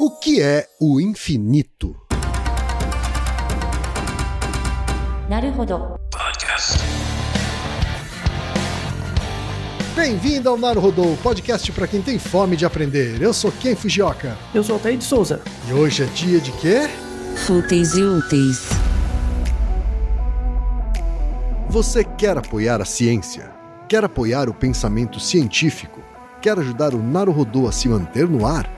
O que é o infinito? Bem-vindo ao Naruhodô, podcast para quem tem fome de aprender. Eu sou Ken Fujioka. Eu sou Altair de Souza. E hoje é dia de quê? Fúteis e úteis. Você quer apoiar a ciência? Quer apoiar o pensamento científico? Quer ajudar o Naruhodô a se manter no ar?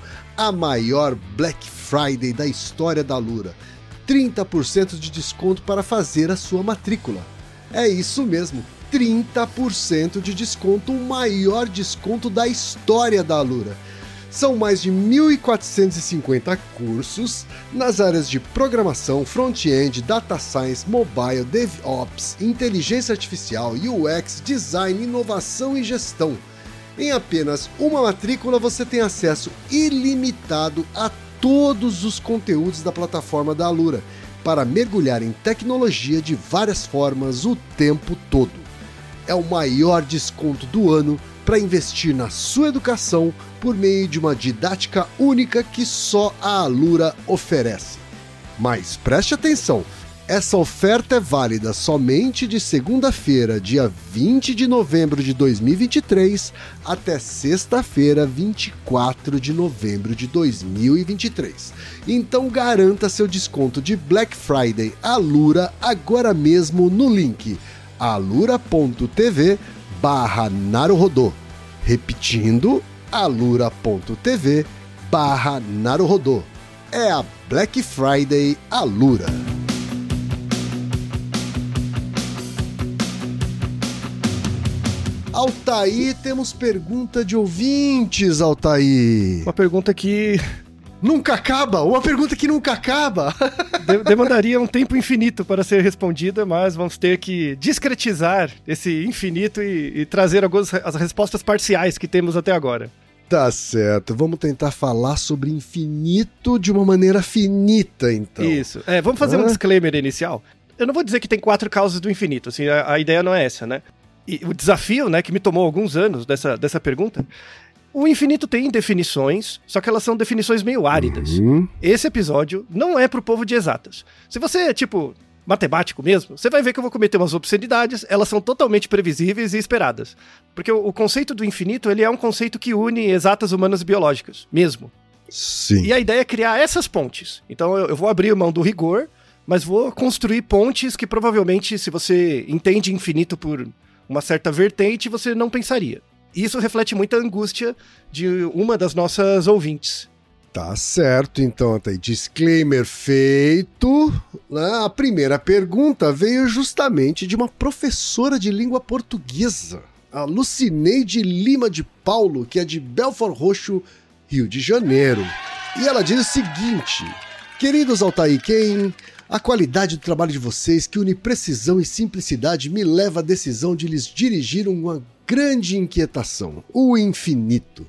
a maior Black Friday da história da Alura. 30% de desconto para fazer a sua matrícula. É isso mesmo, 30% de desconto, o maior desconto da história da Alura. São mais de 1.450 cursos nas áreas de programação, front-end, data science, mobile, DevOps, inteligência artificial, UX, design, inovação e gestão. Em apenas uma matrícula você tem acesso ilimitado a todos os conteúdos da plataforma da Alura para mergulhar em tecnologia de várias formas o tempo todo. É o maior desconto do ano para investir na sua educação por meio de uma didática única que só a Alura oferece. Mas preste atenção! Essa oferta é válida somente de segunda-feira, dia 20 de novembro de 2023, até sexta-feira, 24 de novembro de 2023. Então garanta seu desconto de Black Friday Alura agora mesmo no link alura.tv barra. Repetindo, alura.tv barra. É a Black Friday Alura. Altair, temos pergunta de ouvintes, Altair. Uma pergunta que Nunca acaba? Uma pergunta que nunca acaba? de demandaria um tempo infinito para ser respondida, mas vamos ter que discretizar esse infinito e, e trazer algumas as respostas parciais que temos até agora. Tá certo. Vamos tentar falar sobre infinito de uma maneira finita, então. Isso. É, vamos fazer um disclaimer inicial. Eu não vou dizer que tem quatro causas do infinito, assim, a, a ideia não é essa, né? E o desafio, né, que me tomou alguns anos dessa, dessa pergunta, o infinito tem definições, só que elas são definições meio áridas. Uhum. Esse episódio não é pro povo de exatas. Se você é, tipo, matemático mesmo, você vai ver que eu vou cometer umas obscenidades, elas são totalmente previsíveis e esperadas. Porque o, o conceito do infinito, ele é um conceito que une exatas humanas e biológicas, mesmo. Sim. E a ideia é criar essas pontes. Então eu, eu vou abrir mão do rigor, mas vou construir pontes que provavelmente, se você entende infinito por uma certa vertente, você não pensaria. Isso reflete muita angústia de uma das nossas ouvintes. Tá certo, então, até disclaimer feito. né? A primeira pergunta veio justamente de uma professora de língua portuguesa, a Lucineide Lima de Paulo, que é de Belfort Roxo, Rio de Janeiro. E ela diz o seguinte: Queridos Altair Ken, a qualidade do trabalho de vocês, que une precisão e simplicidade, me leva à decisão de lhes dirigir uma grande inquietação: o infinito.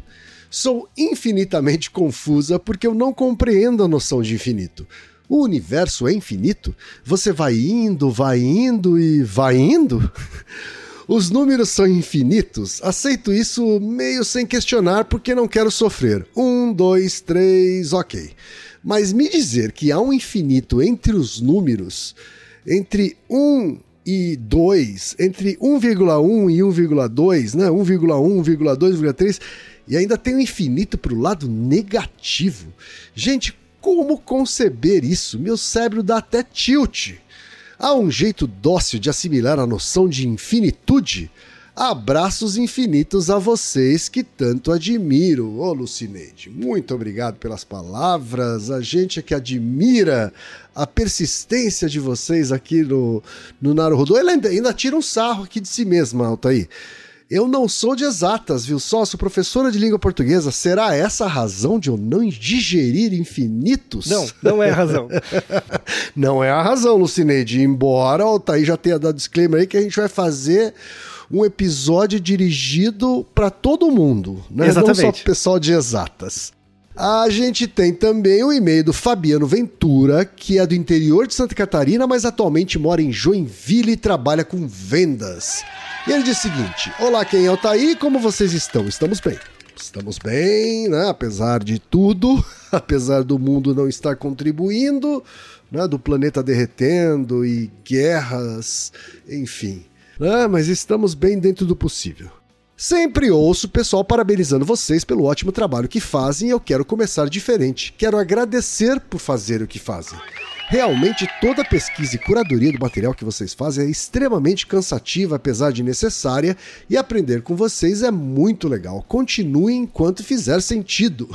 Sou infinitamente confusa porque eu não compreendo a noção de infinito. O universo é infinito? Você vai indo, vai indo e vai indo? Os números são infinitos? Aceito isso meio sem questionar porque não quero sofrer. Um, dois, três, ok. Mas me dizer que há um infinito entre os números, entre 1 e 2, entre 1,1 e 1,2, né? 1,1, 1,2, 1,3, e ainda tem o um infinito para o lado negativo. Gente, como conceber isso? Meu cérebro dá até tilt. Há um jeito dócil de assimilar a noção de infinitude? Abraços infinitos a vocês que tanto admiro. Ô Lucineide, muito obrigado pelas palavras. A gente é que admira a persistência de vocês aqui no, no Naruhodô. Ele ainda, ainda tira um sarro aqui de si mesma, Altair. Eu não sou de exatas, viu só? Sou professora de língua portuguesa. Será essa a razão de eu não digerir infinitos? Não, não é a razão. não é a razão, Lucineide. Embora o Altair já tenha dado disclaimer aí que a gente vai fazer um episódio dirigido para todo mundo, né? Exatamente. Não só pessoal de exatas. A gente tem também o e-mail do Fabiano Ventura, que é do interior de Santa Catarina, mas atualmente mora em Joinville e trabalha com vendas. E ele diz o seguinte: Olá, quem é o Taí? Como vocês estão? Estamos bem. Estamos bem, né? Apesar de tudo, apesar do mundo não estar contribuindo, né? Do planeta derretendo e guerras, enfim. Né? Mas estamos bem dentro do possível. Sempre ouço o pessoal parabenizando vocês pelo ótimo trabalho que fazem e eu quero começar diferente. Quero agradecer por fazer o que fazem. Realmente toda a pesquisa e curadoria do material que vocês fazem é extremamente cansativa, apesar de necessária, e aprender com vocês é muito legal. Continue enquanto fizer sentido.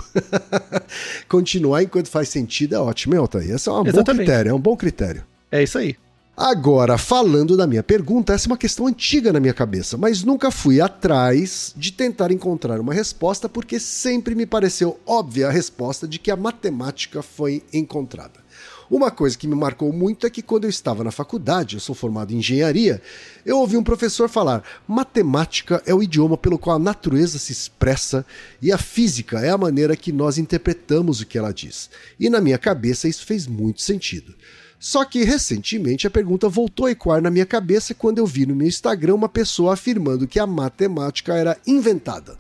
Continuar enquanto faz sentido é ótimo, hein, Altair? Esse é um bom critério, é um bom critério. É isso aí. Agora, falando da minha pergunta, essa é uma questão antiga na minha cabeça, mas nunca fui atrás de tentar encontrar uma resposta porque sempre me pareceu óbvia a resposta de que a matemática foi encontrada. Uma coisa que me marcou muito é que quando eu estava na faculdade, eu sou formado em engenharia, eu ouvi um professor falar: matemática é o idioma pelo qual a natureza se expressa e a física é a maneira que nós interpretamos o que ela diz. E na minha cabeça isso fez muito sentido. Só que recentemente a pergunta voltou a ecoar na minha cabeça quando eu vi no meu Instagram uma pessoa afirmando que a matemática era inventada.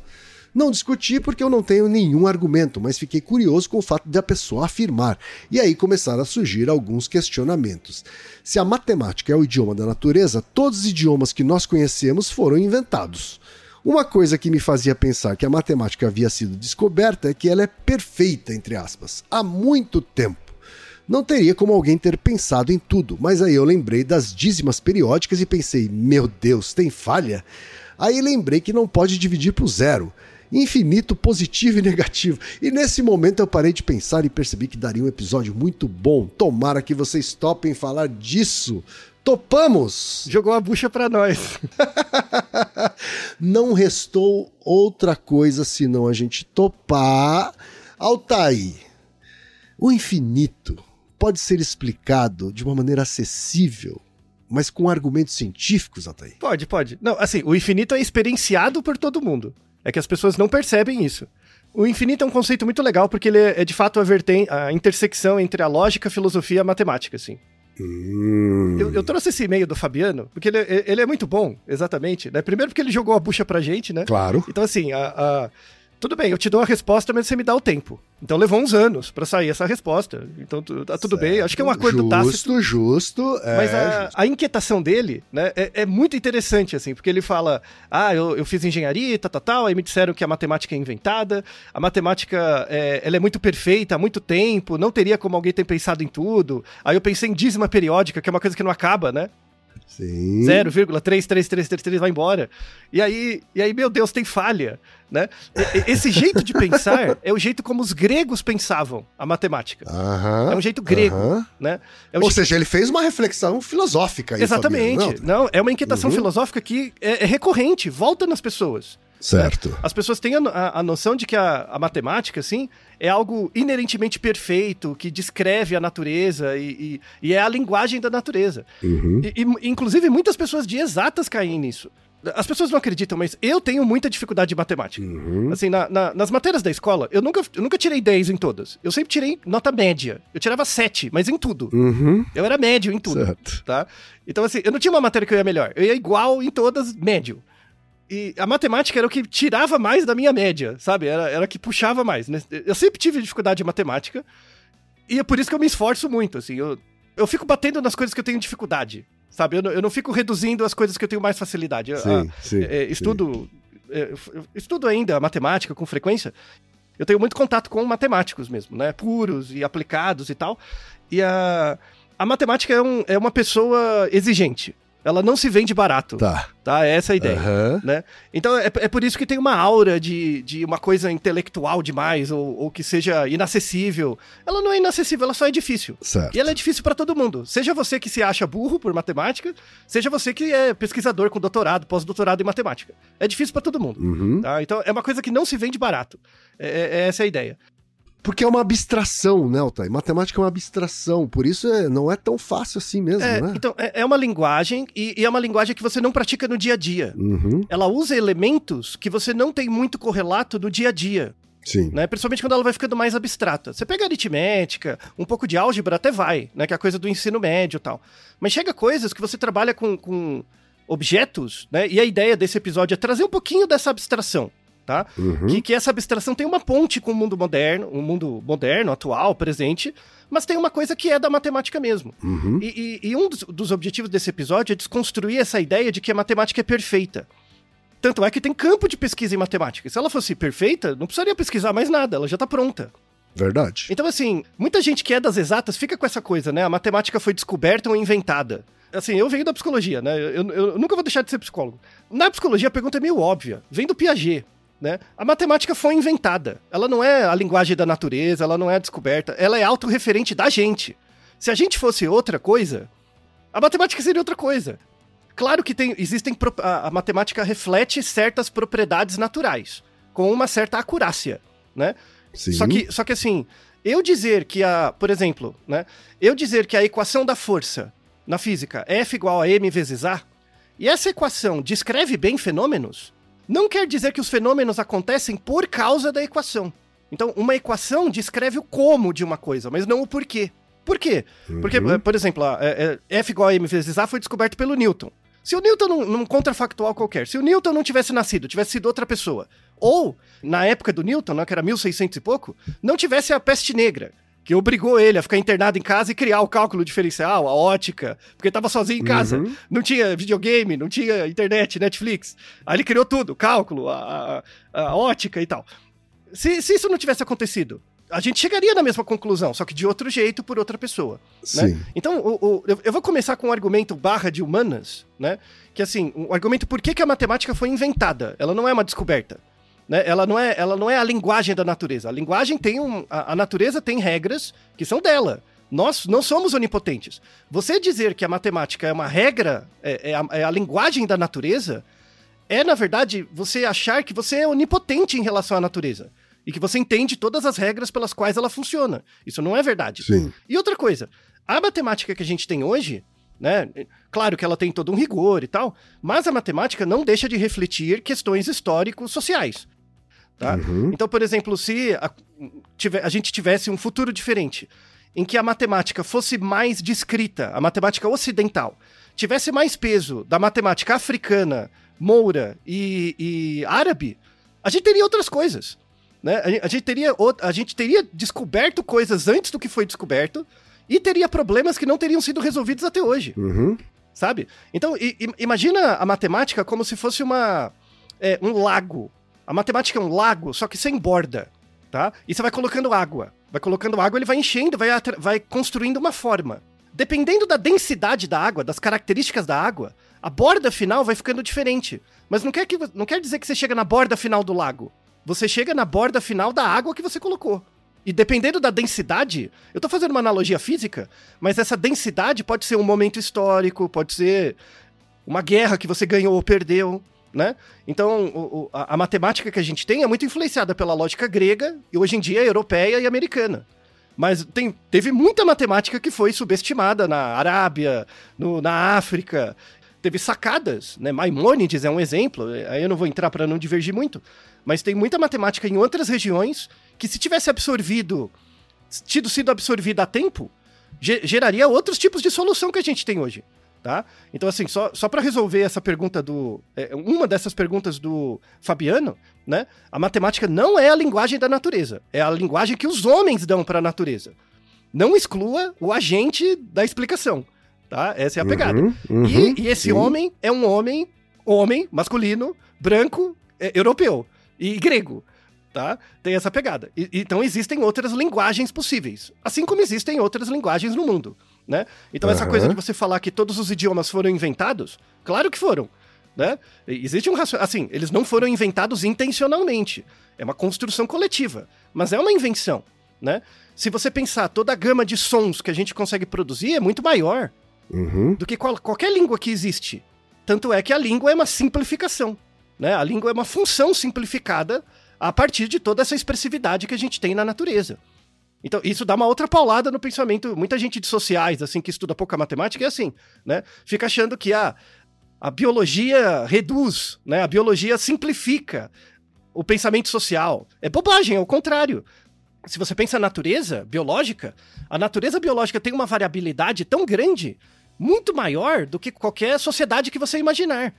Não discuti porque eu não tenho nenhum argumento, mas fiquei curioso com o fato de a pessoa afirmar, e aí começaram a surgir alguns questionamentos. Se a matemática é o idioma da natureza, todos os idiomas que nós conhecemos foram inventados. Uma coisa que me fazia pensar que a matemática havia sido descoberta é que ela é perfeita, entre aspas, há muito tempo. Não teria como alguém ter pensado em tudo, mas aí eu lembrei das dízimas periódicas e pensei, meu Deus, tem falha? Aí lembrei que não pode dividir por zero. Infinito positivo e negativo. E nesse momento eu parei de pensar e percebi que daria um episódio muito bom. Tomara que vocês topem falar disso. Topamos! Jogou a bucha pra nós. Não restou outra coisa senão a gente topar. Altair, o infinito pode ser explicado de uma maneira acessível, mas com argumentos científicos, Altair? Pode, pode. Não, assim, o infinito é experienciado por todo mundo. É que as pessoas não percebem isso. O infinito é um conceito muito legal porque ele é, é de fato a, verten a intersecção entre a lógica, a filosofia e a matemática, assim. Hum. Eu, eu trouxe esse e-mail do Fabiano, porque ele, ele é muito bom, exatamente. Né? Primeiro porque ele jogou a bucha pra gente, né? Claro. Então, assim, a, a- tudo bem, eu te dou a resposta, mas você me dá o tempo. Então levou uns anos pra sair essa resposta. Então tá tudo bem. Acho que é um acordo justo, tácito. Justo, justo. É, Mas a, justo. a inquietação dele, né, é, é muito interessante, assim, porque ele fala: ah, eu, eu fiz engenharia, tal, tal, tal, aí me disseram que a matemática é inventada, a matemática é, ela é muito perfeita há muito tempo, não teria como alguém ter pensado em tudo. Aí eu pensei em dízima periódica, que é uma coisa que não acaba, né? Sim. 0,33333 vai embora. E aí, e aí, meu Deus, tem falha, né? Esse jeito de pensar é o jeito como os gregos pensavam a matemática. É um jeito grego, né? É um Ou jeito- seja, ele fez uma reflexão filosófica aí, Exatamente. Não? Não, é uma inquietação Uhum. filosófica que é, é recorrente, volta nas pessoas. Certo. As pessoas têm a, a- a noção de que a, a matemática, assim, é algo inerentemente perfeito, que descreve a natureza e, e- e é a linguagem da natureza. Uhum. E, e, inclusive, muitas pessoas de exatas caem nisso. As pessoas não acreditam, mas eu tenho muita dificuldade de matemática. Uhum. Assim, na- na- nas matérias da escola, eu nunca, eu nunca tirei 10 em todas. Eu sempre tirei nota média. Eu tirava 7, mas em tudo. Uhum. Eu era médio em tudo Certo. tá? Então, assim, eu não tinha uma matéria que eu ia melhor. Eu ia igual em todas, médio. E a matemática era o que tirava mais da minha média, sabe? Era, era o que puxava mais. né? Eu sempre tive dificuldade em matemática. E é por isso que eu me esforço muito, assim. Eu, eu fico batendo nas coisas que eu tenho dificuldade, sabe? Eu não, eu não fico reduzindo as coisas que eu tenho mais facilidade. Eu- Sim, ah, sim. é, estudo, é, eu estudo ainda matemática com frequência. Eu tenho muito contato com matemáticos mesmo, né? Puros e aplicados e tal. E a. A matemática é, um- é uma pessoa exigente. Ela não se vende barato. Tá. Tá? Essa é a ideia. Aham. Né? Então é, é por isso que tem uma aura de, de uma coisa intelectual demais, ou, ou que seja inacessível. Ela não é inacessível, ela só é difícil. Certo. E ela é difícil pra todo mundo. Seja você que se acha burro por matemática, seja você que é pesquisador com doutorado, pós-doutorado em matemática. É difícil pra todo mundo. Uhum. Tá? Então é uma coisa que não se vende barato. É, é- é essa a ideia. Porque é uma abstração, né, Altair? Matemática é uma abstração, por isso é- não é tão fácil assim mesmo, É, né? então, é, é uma linguagem e, e é uma linguagem que você não pratica no dia a dia. Uhum. Ela usa elementos que você não tem muito correlato no dia a dia. Sim. né? Principalmente quando ela vai ficando mais abstrata. Você pega aritmética, um pouco de álgebra até vai, né? Que é a coisa do ensino médio e tal. Mas chega coisas que você trabalha com, com objetos, né? E a ideia desse episódio é trazer um pouquinho dessa abstração, tá? Uhum. Que, que essa abstração tem uma ponte com o mundo moderno, o mundo moderno, atual, presente, mas tem uma coisa que é da matemática mesmo. Uhum. E, e- e um dos, dos objetivos desse episódio é desconstruir essa ideia de que a matemática é perfeita. Tanto é que tem campo de pesquisa em matemática. Se ela fosse perfeita, não precisaria pesquisar mais nada, ela já está pronta. Verdade. Então, assim, muita gente que é das exatas fica com essa coisa, né? A matemática foi descoberta ou inventada. Assim, eu venho da psicologia, né? Eu, eu nunca vou deixar de ser psicólogo. Na psicologia, a pergunta é meio óbvia. Vem do Piaget, né? A matemática foi inventada. Ela não é a linguagem da natureza, ela não é a descoberta. Ela é autorreferente da gente. Se a gente fosse outra coisa, a matemática seria outra coisa. Claro que tem, existem a, a matemática reflete certas propriedades naturais, com uma certa acurácia, né? Sim. Só que, só que assim, eu dizer que a, por exemplo, né? Eu dizer que a equação da força na física é F igual a m vezes a, e essa equação descreve bem fenômenos, não quer dizer que os fenômenos acontecem por causa da equação. Então, uma equação descreve o como de uma coisa, mas não o porquê. Por quê? Porque, Uhum. eh, por exemplo, é- é, F igual a m vezes a foi descoberto pelo Newton. Se o Newton, num, num contrafactual qualquer, se o Newton não tivesse nascido, tivesse sido outra pessoa, ou, na época do Newton, né, que era 1600 e pouco, não tivesse a peste negra, que obrigou ele a ficar internado em casa e criar o cálculo diferencial, a ótica, porque estava sozinho em casa. Uhum. Não tinha videogame, não tinha internet, Netflix. Aí ele criou tudo, cálculo, a, a- a ótica e tal. Se, se isso não tivesse acontecido, a gente chegaria na mesma conclusão, só que de outro jeito, por outra pessoa. né? Então, o- o- eu, vou começar com um argumento barra de humanas, né? Que assim, um argumento por que, que a matemática foi inventada. Ela não é uma descoberta. Né? Ela, não é, ela não é a linguagem da natureza. A linguagem tem um. A, a natureza tem regras que são dela. Nós não somos onipotentes. Você dizer que a matemática é uma regra, é, é a, é a linguagem da natureza, é, na verdade, você achar que você é onipotente em relação à natureza. E que você entende todas as regras pelas quais ela funciona. Isso não é verdade. Sim. E outra coisa, a matemática que a gente tem hoje, né? Claro que ela tem todo um rigor e tal, mas a matemática não deixa de refletir questões históricos sociais. Tá? Uhum. Então, por exemplo, se a, tive- a gente tivesse um futuro diferente, em que a matemática fosse mais descrita, a matemática ocidental, tivesse mais peso da matemática africana, moura e, e árabe, a gente teria outras coisas. Né? A, gente- a gente teria, a gente teria descoberto coisas antes do que foi descoberto e teria problemas que não teriam sido resolvidos até hoje Uhum. sabe? Então, i- imagina a matemática como se fosse uma, é, um lago. A matemática é um lago, só que sem borda, tá? E você vai colocando água. Vai colocando água, ele vai enchendo, vai, vai construindo uma forma. Dependendo da densidade da água, das características da água, a borda final vai ficando diferente. Mas não quer, que, não quer dizer que você chega na borda final do lago. Você chega na borda final da água que você colocou. E dependendo da densidade, eu tô fazendo uma analogia física, mas essa densidade pode ser um momento histórico, pode ser uma guerra que você ganhou ou perdeu, né? Então, o- a, a matemática que a gente tem é muito influenciada pela lógica grega e hoje em dia europeia e americana. Mas tem, teve muita matemática que foi subestimada na Arábia, no- na África. Teve sacadas, né? Maimônides é um exemplo, aí eu não vou entrar para não divergir muito, mas tem muita matemática em outras regiões que se tivesse absorvido, tido sido absorvida a tempo, ge- geraria outros tipos de solução que a gente tem hoje, tá? Então assim, só, só para resolver essa pergunta do é, uma dessas perguntas do Fabiano, né? A matemática não é a linguagem da natureza, é a linguagem que os homens dão para a natureza. Não exclua o agente da explicação, tá? Essa é a pegada. Uhum. Uhum. E, e esse homem é um homem, homem, masculino, branco, é, europeu e grego, tá? Tem essa pegada. E- então existem outras linguagens possíveis, assim como existem outras linguagens no mundo. Né? Então essa Aham. coisa de você falar que todos os idiomas foram inventados, claro que foram, né? Existe um raci- assim, eles não foram inventados intencionalmente. É uma construção coletiva, mas é uma invenção, né? Se você pensar toda a gama de sons que a gente consegue produzir é muito maior Uhum. do que qual- qualquer língua que existe. Tanto é que a língua é uma simplificação, né? A língua é uma função simplificada a partir de toda essa expressividade que a gente tem na natureza. Então, isso dá uma outra paulada no pensamento. Muita gente de sociais, assim, que estuda pouca matemática, é assim, né? Fica achando que a, a biologia reduz, né? A biologia simplifica o pensamento social. É bobagem, é o contrário. Se você pensa na natureza biológica, a natureza biológica tem uma variabilidade tão grande, muito maior do que qualquer sociedade que você imaginar.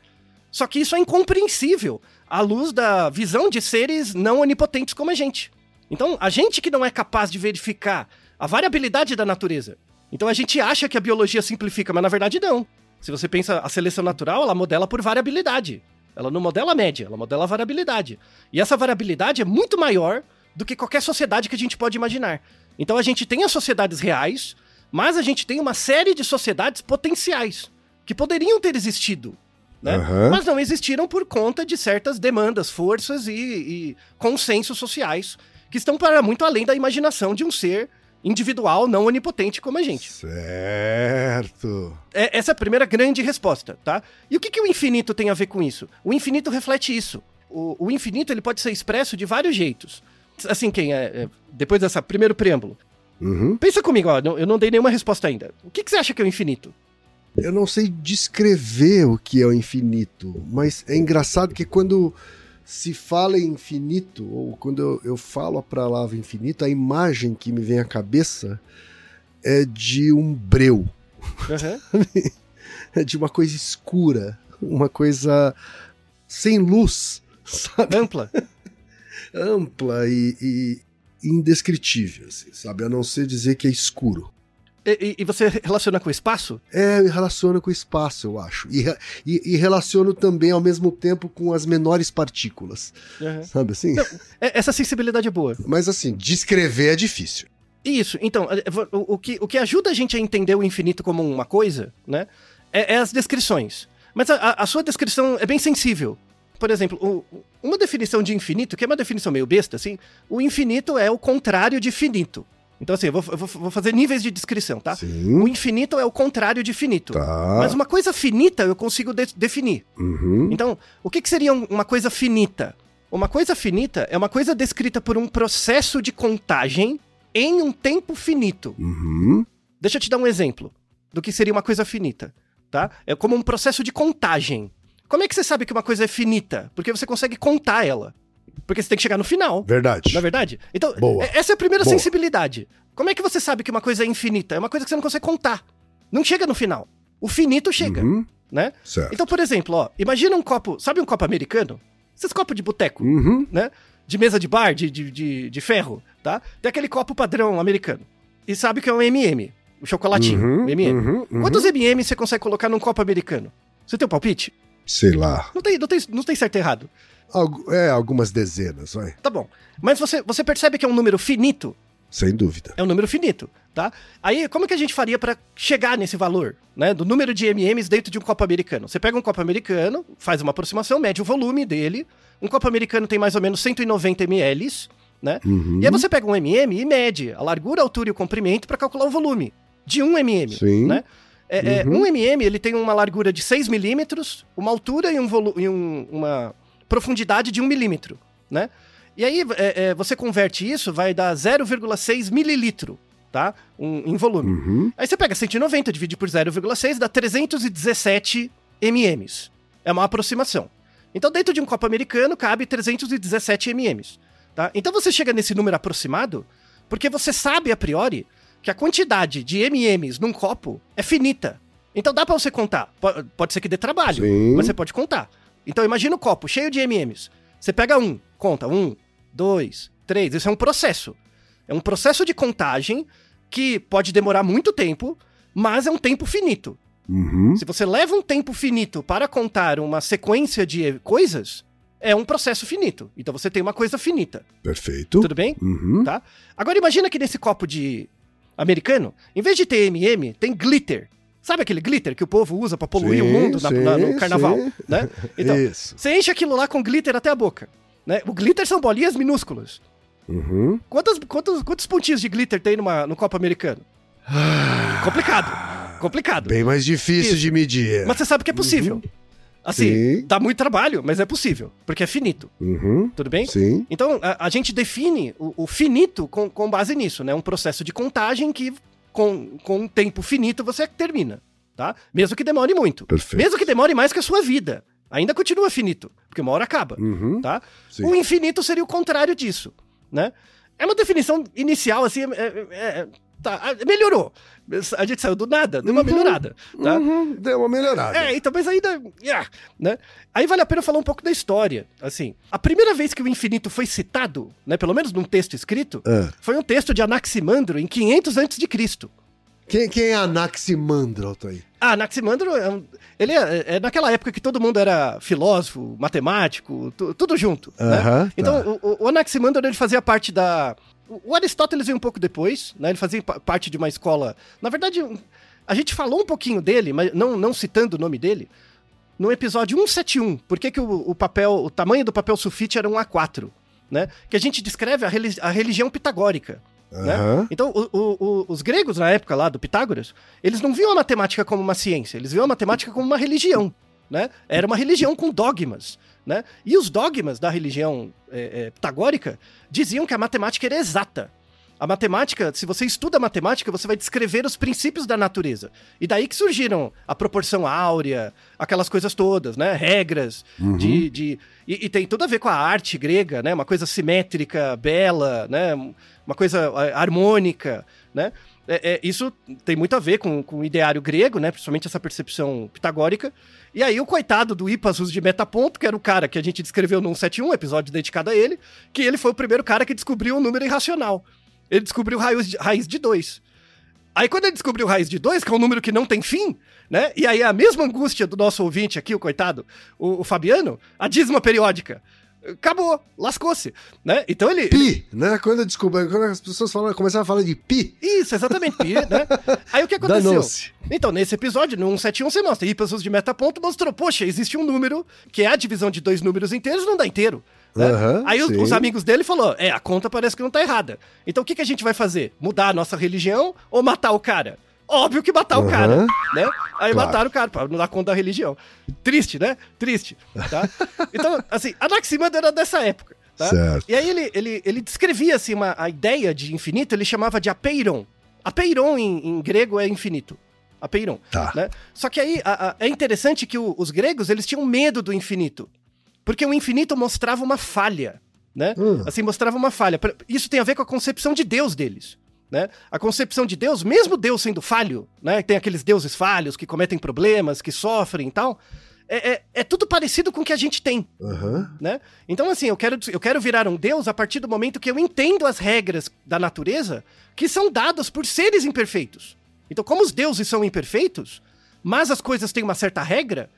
Só que isso é incompreensível à luz da visão de seres não onipotentes como a gente. Então, a gente que não é capaz de verificar a variabilidade da natureza. Então, a gente acha que a biologia simplifica, mas na verdade não. Se você pensa a seleção natural, ela modela por variabilidade. Ela não modela a média, ela modela a variabilidade. E essa variabilidade é muito maior do que qualquer sociedade que a gente pode imaginar. Então, a gente tem as sociedades reais, mas a gente tem uma série de sociedades potenciais que poderiam ter existido né? Aham. Mas não existiram por conta de certas demandas, forças e, e consensos sociais que estão para muito além da imaginação de um ser individual não onipotente como a gente. Certo. É- essa é a primeira grande resposta, tá? E o que, que o infinito tem a ver com isso? O infinito reflete isso. O, o infinito ele pode ser expresso de vários jeitos. Assim, quem é, é- depois dessa primeiro preâmbulo, Uhum. pensa comigo, ó, eu não dei nenhuma resposta ainda. O que, que você acha que é o infinito? Eu não sei descrever o que é o infinito, mas é engraçado que quando se fala em infinito, ou quando eu, eu falo a palavra infinito, a imagem que me vem à cabeça é de um breu, Aham. é de uma coisa escura, uma coisa sem luz, sabe? Ampla. Ampla e, e indescritível, assim, sabe? A não ser dizer que é escuro. E, e- você relaciona com o espaço? É, relaciona com o espaço, eu acho. E, e, e relaciono também ao mesmo tempo com as menores partículas. Sabe assim? É- Essa sensibilidade é boa. Mas assim, descrever é difícil. Isso, então, é, é, o, o que, o que ajuda a gente a entender o infinito como uma coisa, né, é, é as descrições. Mas a, a- sua descrição é bem sensível. Por exemplo, o- uma definição de infinito, que é uma definição meio besta, assim, o infinito é o contrário de finito. Então, assim, eu vou, eu vou- fazer níveis de descrição, tá? Sim. O infinito é o contrário de finito. Tá. Mas uma coisa finita eu consigo de- definir. Uhum. Então, o que, que seria um- uma coisa finita? Uma coisa finita é uma coisa descrita por um processo de contagem em um tempo finito. Uhum. Deixa eu te dar um exemplo do que seria uma coisa finita, tá? É como um processo de contagem. Como é que você sabe que uma coisa é finita? Porque você consegue contar ela. Porque você tem que chegar no final. Verdade. Não é verdade? Então, Boa. é- essa é a primeira Boa. sensibilidade. Como é que você sabe que uma coisa é infinita? É uma coisa que você não consegue contar. Não chega no final. O finito chega, Uhum. né? Certo. Então, por exemplo, ó, imagina um copo, sabe um copo americano? Esses copos de boteco, Uhum. né? De mesa de bar, de, de, de, de ferro, tá? Tem aquele copo padrão americano. E sabe que é um MM, o chocolatinho, Uhum, o MM. Quantos MM você consegue colocar num copo americano? Você tem um palpite? Sei lá. Não tem, não tem, não tem certo e errado. Algu- é, algumas dezenas, vai. Tá bom. Mas você, você percebe que é um número finito? Sem dúvida. É um número finito, tá? Aí, como que a gente faria pra chegar nesse valor, né? Do número de MMs dentro de um copo americano? Você pega um copo americano, faz uma aproximação, mede o volume dele. Um copo americano tem mais ou menos 190 ml, né? Uhum. E aí você pega um MM e mede a largura, a altura e o comprimento pra calcular o volume de um MM, Sim. né? É, é, Uhum. um MM ele tem uma largura de 6 milímetros, uma altura e, um e um- uma profundidade de 1 milímetro, né? E aí é, é, você converte isso, vai dar 0,6 mililitro, tá? Um- em volume. Uhum. Aí você pega 190, divide por 0,6, dá 317 mms. É uma aproximação. Então, dentro de um copo americano, cabe 317 mms. Tá? Então, você chega nesse número aproximado porque você sabe a priori que a quantidade de mms num copo é finita. Então, dá pra você contar. Po- Pode ser que dê trabalho, Sim. mas você pode contar. Então, imagina o copo cheio de mms. Você pega um, conta um, dois, três. Isso é um processo. É um processo de contagem que pode demorar muito tempo, mas é um tempo finito. Uhum. Se você leva um tempo finito para contar uma sequência de coisas, é um processo finito. Então você tem uma coisa finita. Perfeito. Tudo bem? Uhum. Tá? Agora imagina que nesse copo de americano, em vez de ter MM, tem glitter. Sabe aquele glitter que o povo usa pra poluir Sim, o mundo na- sim, na- no carnaval, sim. né? Então, Isso. você enche aquilo lá com glitter até a boca, né? O glitter são bolinhas minúsculas. Uhum. Quantas, quantos, quantos pontinhos de glitter tem numa, no copo americano? Complicado. Complicado. Bem mais difícil Isso. de medir. Mas você sabe que é possível. Assim, Sim. dá muito trabalho, mas é possível, porque é finito, Uhum. tudo bem? Sim. Então, a, a gente define o, o finito com, com base nisso, né? Um processo de contagem que, com, com um tempo finito, você termina, tá? Mesmo que demore muito. Perfeito. Mesmo que demore mais que a sua vida. Ainda continua finito, porque uma hora acaba, Uhum. tá? Sim. O infinito seria o contrário disso, né? É uma definição inicial, assim, é- é- é- tá, melhorou. A gente saiu do nada, deu uma melhorada, tá? Uhum. Deu uma melhorada. É, então, mas ainda. ah, né? Aí vale a pena falar um pouco da história. Assim, a primeira vez que o infinito foi citado, né, pelo menos num texto escrito, Ah. foi um texto de Anaximandro em 500 a.C. Quem, quem é Anaximandro, Altair? Ah, Anaximandro, é um- ele é, é naquela época que todo mundo era filósofo, matemático, tu- tudo junto. né? Aham, Então, tá. o, o- o Anaximandro ele fazia parte da. O Aristóteles veio um pouco depois, né? Ele fazia pa- parte de uma escola. Na verdade, a gente falou um pouquinho dele, mas não, não citando o nome dele, no episódio 171. Por que, que o, o papel, o tamanho do papel sulfite era um A4? Né? Que a gente descreve a, reli- a religião pitagórica. né? Aham. Então, o- o- os gregos, na época lá do Pitágoras, eles não viam a matemática como uma ciência, eles viam a matemática como uma religião. Né? Era uma religião com dogmas. Né? E os dogmas da religião é, é, pitagórica diziam que a matemática era exata. A matemática, se você estuda matemática, você vai descrever os princípios da natureza. E daí que surgiram a proporção áurea, aquelas coisas todas, né? Regras de. de e, e tem tudo a ver com a arte grega, né? Uma coisa simétrica, bela, né? Uma coisa é, harmônica, né? É, é, isso tem muito a ver com, com o ideário grego, né? Principalmente essa percepção pitagórica. E aí o coitado do Hipasus de Metaponto, que era o cara que a gente descreveu no 171, episódio dedicado a ele, que ele foi o primeiro cara que descobriu o número irracional. Ele descobriu raiz de, raiz de 2. Aí quando ele descobriu raiz de 2, que é um número que não tem fim, né? E aí a mesma angústia do nosso ouvinte aqui, o coitado, o, o Fabiano, a dízima periódica. Acabou, lascou-se, né? Então ele... ele- Pi, né? Quando descobri, quando as pessoas falam, começaram a falar de pi, Isso, exatamente, pi, né? Aí o que aconteceu? Então, nesse episódio, no 171, você mostra, Hipasus de metaponto mostrou, poxa, existe um número que é a divisão de dois números inteiros, não dá inteiro. né? Aham, Aí os, os amigos dele falou, é, a conta parece que não tá errada. Então o que, que a gente vai fazer? Mudar a nossa religião ou matar o cara? Óbvio que matar o Aham. cara, né? Aí Claro. mataram o cara, pra não dar conta da religião. Triste, né? Triste, tá? Então, assim, Anaximandro era dessa época, tá? Certo. E aí ele, ele, ele descrevia, assim, uma, a ideia de infinito, ele chamava de apeiron. Apeiron em, em grego é infinito. Apeiron. Tá. Né? Só que aí a- a- é interessante que o- os gregos, eles tinham medo do infinito. Porque o infinito mostrava uma falha, né? Hum. Assim, mostrava uma falha. Isso tem a ver com a concepção de Deus deles. Né? A concepção de Deus, mesmo Deus sendo falho, né? Tem aqueles deuses falhos que cometem problemas, que sofrem e tal. É, é, é tudo parecido com o que a gente tem Aham. né? Então, assim, eu quero, eu quero virar um deus a partir do momento que eu entendo as regras da natureza que são dadas por seres imperfeitos. Então, como os deuses são imperfeitos, mas as coisas têm uma certa regra,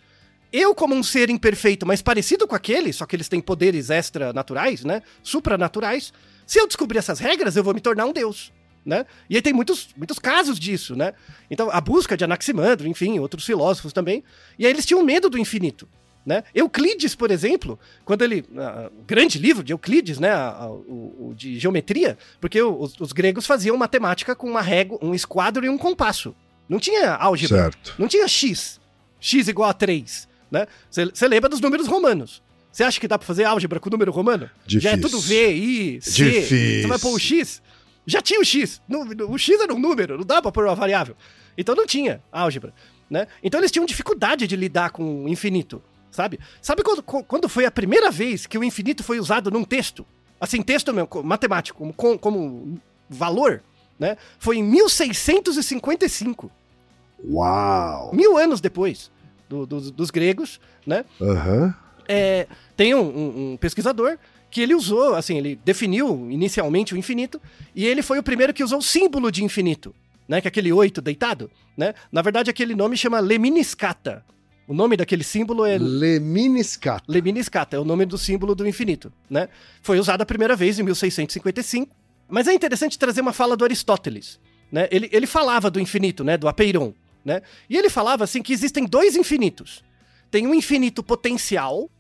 eu, como um ser imperfeito, mas parecido com aquele, só que eles têm poderes extra-naturais, né? Supranaturais, se eu descobrir essas regras, eu vou me tornar um deus. Né? E aí tem muitos, muitos casos disso, né? Então, a busca de Anaximandro, enfim, outros filósofos também. E aí eles tinham medo do infinito. Né? Euclides, por exemplo, quando ele. ah, O grande livro de Euclides, né? a- a- o, o de geometria, porque os, os gregos faziam matemática com uma régua, um esquadro e um compasso. Não tinha álgebra. Certo. Não tinha x. x igual a 3. Né? Você lembra dos números romanos. Você acha que dá pra fazer álgebra com número romano? Já é Difícil. tudo V, I, C. Difícil. Você vai pôr o x? Já tinha o x. O x era um número, não dá pra pôr uma variável. Então não tinha álgebra. Né? Então eles tinham dificuldade de lidar com o infinito. Sabe? Sabe quando, quando foi a primeira vez que o infinito foi usado num texto? Assim, texto mesmo, co- matemático, como, como, valor, né? Foi em 1655. Uau. Mil anos depois do- dos- dos gregos, né? Aham. É, tem um, um- um pesquisador que ele usou, assim, ele definiu inicialmente o infinito e ele foi o primeiro que usou o símbolo de infinito, né? Que é aquele oito deitado, né? Na verdade, aquele nome chama Leminiscata. O nome daquele símbolo é Leminiscata. Leminiscata, é o nome do símbolo do infinito, né? Foi usado a primeira vez em 1655. Mas é interessante trazer uma fala do Aristóteles, né? Ele, ele falava do infinito, né? Do Apeiron, né? E ele falava assim que existem dois infinitos. Tem um infinito potencial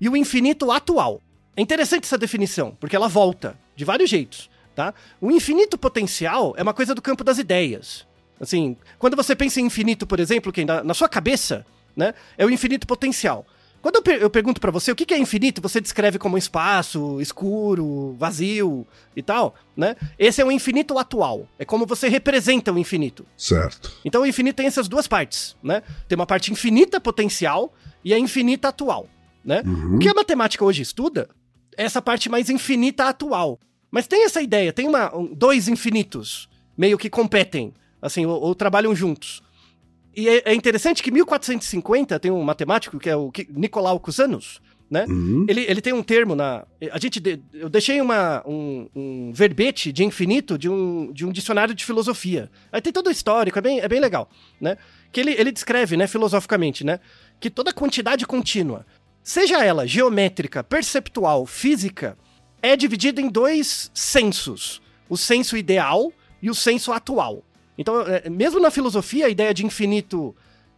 e o infinito atual. É interessante essa definição, porque ela volta de vários jeitos, tá? O infinito potencial é uma coisa do campo das ideias. Assim, quando você pensa em infinito, por exemplo, que na, na sua cabeça, né, é o infinito potencial. Quando eu, per eu pergunto para você o que, que é infinito, você descreve como um espaço escuro, vazio e tal, né? Esse é o infinito atual. É como você representa o infinito. Certo. Então o infinito tem essas duas partes, né? Tem uma parte infinita potencial e a infinita atual, né? Uhum. O que a matemática hoje estuda essa parte mais infinita atual. Mas tem essa ideia, tem uma, um, dois infinitos meio que competem, assim, ou, ou trabalham juntos. E é, é interessante que 1450 tem um matemático que é o Nicolau Cusanus, né? Uhum. Ele, ele tem um termo na. A gente. de- Eu deixei uma, um, um verbete de infinito de um, de um dicionário de filosofia. Aí tem todo o histórico, é bem, é bem legal, né? Que ele, ele descreve, né, filosoficamente, né? Que toda quantidade contínua, seja ela geométrica, perceptual, física, é dividida em dois sensos: o senso ideal e o senso atual. Então, é, mesmo na filosofia, a ideia de infinito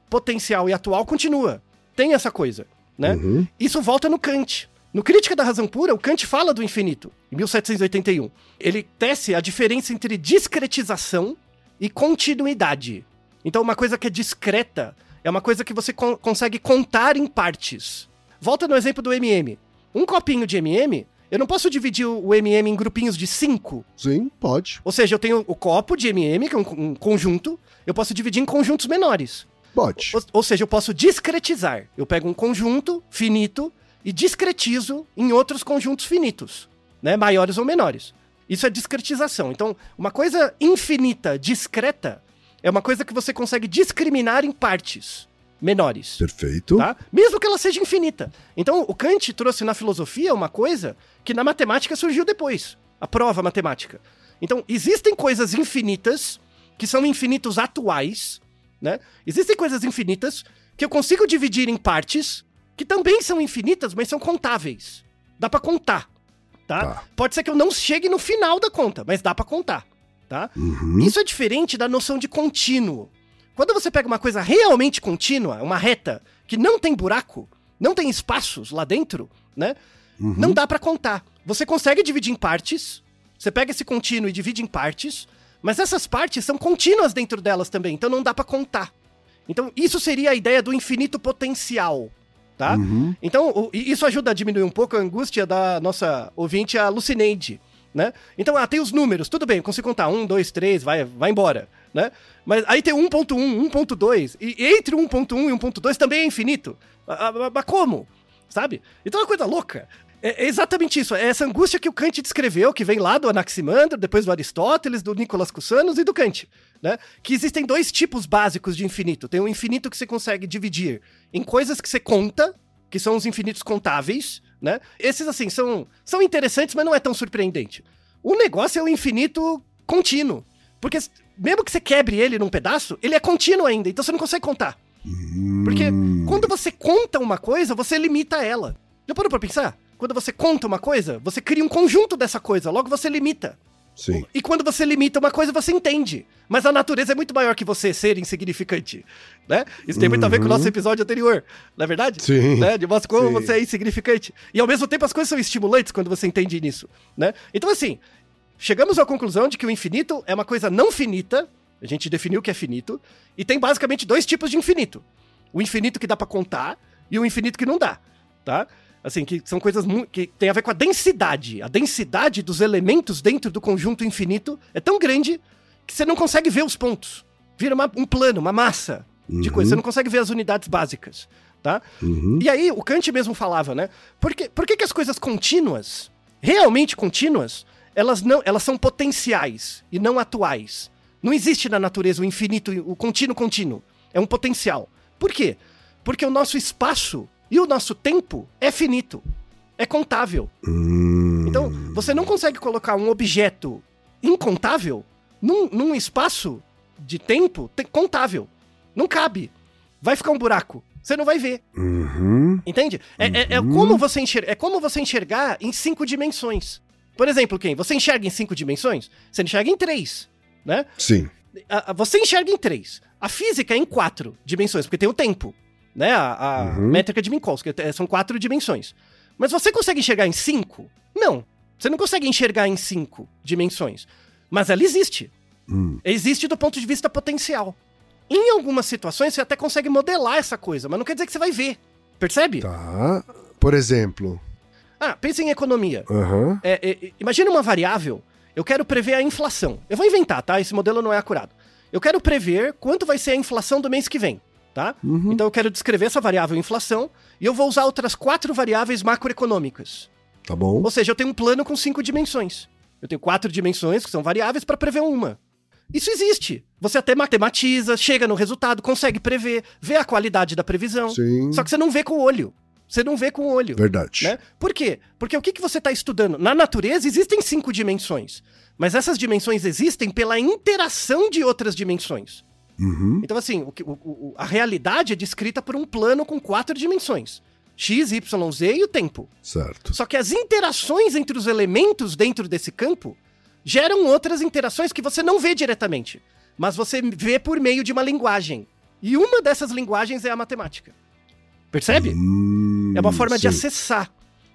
potencial e atual continua. Tem essa coisa, né? Uhum. Isso volta no Kant. No Crítica da Razão Pura, o Kant fala do infinito, em 1781. Ele tece a diferença entre discretização e continuidade. Então, uma coisa que é discreta é uma coisa que você con- consegue contar em partes. Volta no exemplo do MM. Um copinho de MM, eu não posso dividir o MM em grupinhos de cinco. Sim, pode. Ou seja, eu tenho o copo de MM, que é um, um conjunto, eu posso dividir em conjuntos menores. Pode. Ou, ou seja, eu posso discretizar. Eu pego um conjunto finito e discretizo em outros conjuntos finitos, né? Maiores ou menores. Isso é discretização. Então, uma coisa infinita, discreta, é uma coisa que você consegue discriminar em partes menores. Perfeito. Tá? Mesmo que ela seja infinita. Então, o Kant trouxe na filosofia uma coisa que na matemática surgiu depois. A prova matemática. Então, existem coisas infinitas, que são infinitos atuais, né? Existem coisas infinitas que eu consigo dividir em partes, que também são infinitas, mas são contáveis. Dá pra contar, tá? Tá. Pode ser que eu não chegue no final da conta, mas dá pra contar, tá? Uhum. Isso é diferente da noção de contínuo. Quando você pega uma coisa realmente contínua, uma reta, que não tem buraco, não tem espaços lá dentro, né? Uhum. Não dá pra contar. Você consegue dividir em partes, você pega esse contínuo e divide em partes, mas essas partes são contínuas dentro delas também, então não dá pra contar. Então isso seria a ideia do infinito potencial, tá? Uhum. Então, o- isso ajuda a diminuir um pouco a angústia da nossa ouvinte, a Lucineide, né? Então, ah, tem os números, tudo bem, eu consigo contar, um, dois, três, vai, vai embora, né? Mas aí tem 1.1, 1.2, e entre 1.1 e 1.2 também é infinito. Ah, ah, Mas como? Sabe? Então é uma coisa louca. É é exatamente isso, é essa angústia que o Kant descreveu, que vem lá do Anaximandro, depois do Aristóteles, do Nicolas Cusanus e do Kant, né? Que existem dois tipos básicos de infinito. Tem o infinito que você consegue dividir em coisas que você conta, que são os infinitos contáveis, né? Esses, assim, são, são interessantes, mas não é tão surpreendente. O negócio é o infinito contínuo. Porque mesmo que você quebre ele num pedaço, ele é contínuo ainda, então você não consegue contar. Porque Hum. quando você conta uma coisa, você limita ela. Já parou pra pensar? Quando você conta uma coisa, você cria um conjunto dessa coisa, logo você limita. Sim. E quando você limita uma coisa, você entende. Mas a natureza é muito maior que você ser insignificante, né? Isso tem muito a ver com o nosso episódio anterior, não é verdade? Uhum. Sim. Né? De mostra como Sim. você é insignificante. E ao mesmo tempo as coisas são estimulantes quando você entende nisso, né? Então assim, chegamos à conclusão de que o infinito é uma coisa não finita, a gente definiu o que é finito, e tem basicamente dois tipos de infinito. O infinito que dá pra contar e o infinito que não dá, tá? Assim, que são coisas que tem a ver com a densidade. A densidade dos elementos dentro do conjunto infinito é tão grande que você não consegue ver os pontos. Vira uma- um plano, uma massa de Uhum. coisa. Você não consegue ver as unidades básicas, tá? Uhum. E aí, o Kant mesmo falava, né? Por que, por que, que as coisas contínuas, realmente contínuas, elas não elas são potenciais e não atuais? Não existe na natureza o infinito, o contínuo contínuo. É um potencial. Por quê? Porque o nosso espaço e o nosso tempo é finito. É contável. Hum. Então, você não consegue colocar um objeto incontável num, num espaço de tempo te- contável. Não cabe. Vai ficar um buraco. Você não vai ver. Uhum. Entende? É, é- é como você enxergar, é como você enxergar em cinco dimensões. Por exemplo, quem? Você enxerga em cinco dimensões? Você enxerga em três, né? Sim. a- a- você enxerga em três. A física é em quatro dimensões, porque tem o tempo. Né? A, a Uhum. métrica de Minkowski é- são quatro dimensões. Mas você consegue enxergar em cinco? Não. Você não consegue enxergar em cinco dimensões. Mas ela existe. Hum. Existe do ponto de vista potencial. Em algumas situações, você até consegue modelar essa coisa, mas não quer dizer que você vai ver. Percebe? Tá. Por exemplo. Ah, pensa em economia. É, é, é, imagina uma variável. Eu quero prever a inflação. Eu vou inventar, tá? Esse modelo não é acurado. Eu quero prever quanto vai ser a inflação do mês que vem, tá? Uhum. Então eu quero descrever essa variável inflação e eu vou usar outras quatro variáveis macroeconômicas. Tá bom. Ou seja, eu tenho um plano com cinco dimensões. Eu tenho quatro dimensões que são variáveis para prever uma. Isso existe. Você até matematiza, chega no resultado, consegue prever, vê a qualidade da previsão. Sim. Só que você não vê com o olho. Você não vê com o olho. Verdade. Né? Por quê? Porque o que, que você está estudando? Na natureza existem cinco dimensões. Mas essas dimensões existem pela interação de outras dimensões. Uhum. Então, assim, o o- o- a realidade é descrita por um plano com quatro dimensões: X, Y, Z e o tempo. Certo. Só que as interações entre os elementos dentro desse campo geram outras interações que você não vê diretamente, mas você vê por meio de uma linguagem. E uma dessas linguagens é a matemática. Percebe? Hum, É uma forma de sim. acessar,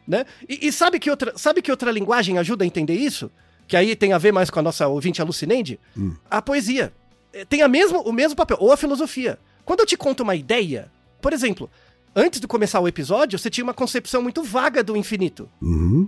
né? E, e sabe, que outra, sabe que outra linguagem ajuda a entender isso? Que aí tem a ver mais com a nossa ouvinte alucinende? Hum. A poesia. É, Tem a mesmo, o mesmo papel, ou a filosofia. Quando eu te conto uma ideia, por exemplo, antes de começar o episódio, você tinha uma concepção muito vaga do infinito, Uhum.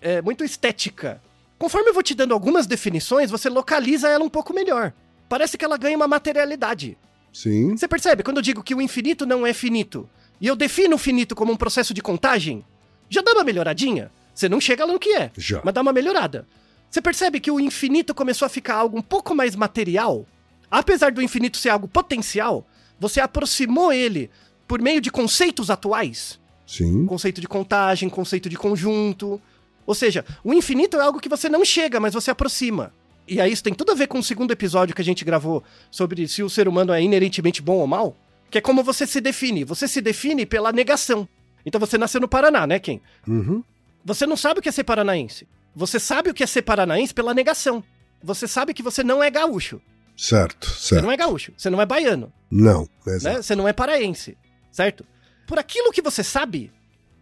é, muito estética. Conforme eu vou te dando algumas definições, você localiza ela um pouco melhor. Parece que ela ganha uma materialidade. Sim. Você percebe? Quando eu digo que o infinito não é finito, e eu defino o finito como um processo de contagem, já dá uma melhoradinha. Você não chega lá no que é, Já. mas dá uma melhorada. Você percebe que o infinito começou a ficar algo um pouco mais material? Apesar do infinito ser algo potencial, você aproximou ele por meio de conceitos atuais. Sim. Conceito de contagem, conceito de conjunto. Ou seja, o infinito é algo que você não chega, mas você aproxima. E aí isso tem tudo a ver com o segundo episódio que a gente gravou sobre se o ser humano é inerentemente bom ou mal, que é como você se define. Você se define pela negação. Então você nasceu no Paraná, né, Ken? Uhum. Você não sabe o que é ser paranaense. Você sabe o que é ser paranaense pela negação. Você sabe que você não é gaúcho. Certo, Você certo. não é gaúcho. Você não é baiano. Não, né? exato. Você não é paraense, certo? Por aquilo que você sabe,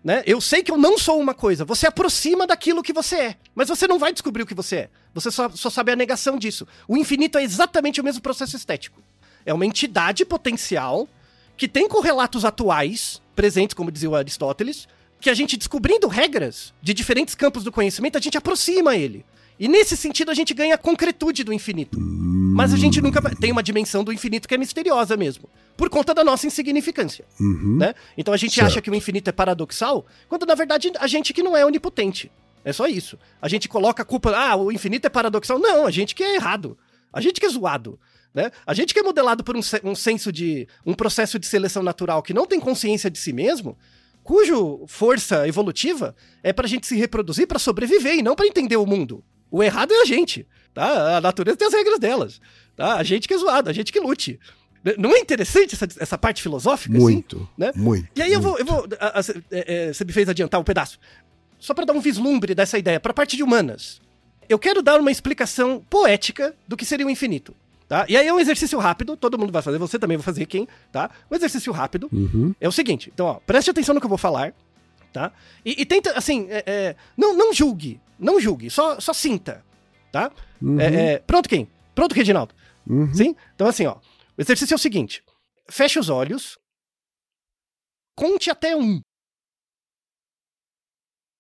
né? Eu sei que eu não sou uma coisa. Você aproxima daquilo que você é, mas você não vai descobrir o que você é. Você só, só sabe a negação disso. O infinito é exatamente o mesmo processo estético. É uma entidade potencial que tem correlatos atuais, presentes, como dizia o Aristóteles, que a gente descobrindo regras de diferentes campos do conhecimento, a gente aproxima ele. E nesse sentido a gente ganha a concretude do infinito. Mas a gente nunca tem uma dimensão do infinito que é misteriosa mesmo, por conta da nossa insignificância, Uhum. né? Então a gente Certo. acha que o infinito é paradoxal, quando na verdade a gente que não é onipotente. É só isso. A gente coloca a culpa, ah, o infinito é paradoxal. Não, a gente que é errado. A gente que é zoado. Né? A gente que é modelado por um, um senso de. um processo de seleção natural que não tem consciência de si mesmo, cujo força evolutiva é pra gente se reproduzir pra sobreviver e não pra entender o mundo. O errado é a gente. Tá? A natureza tem as regras delas. Tá? A gente que é zoado, a gente que lute. N- Não é interessante essa, essa parte filosófica? assim? Muito. né? Muito. E aí eu muito. vou. Eu vou a- a- cê- é, é, você me fez adiantar um pedaço. Só pra dar um vislumbre dessa ideia, pra parte de humanas. Eu quero dar uma explicação poética do que seria o infinito. Tá? E aí é um exercício rápido, todo mundo vai fazer, você também vai fazer, quem? Tá? Um exercício rápido. Uhum. É o seguinte, então, ó, preste atenção no que eu vou falar, tá? E, e tenta, assim, é, é, não, não julgue, não julgue, só, só sinta, tá? Uhum. É, é, pronto, quem? Pronto, Reginaldo? Uhum. Sim? Então, assim, ó, o exercício é o seguinte: feche os olhos, conte até um.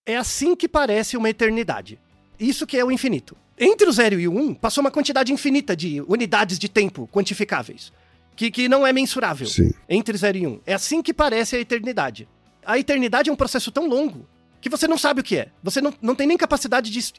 É assim que parece uma eternidade. Isso que é o infinito. Entre o zero e o um, passou uma quantidade infinita de unidades de tempo quantificáveis, que, que não é mensurável Sim. entre 0 e 1. Um. É assim que parece a eternidade. A eternidade é um processo tão longo que você não sabe o que é. Você não, não tem nem capacidade de es-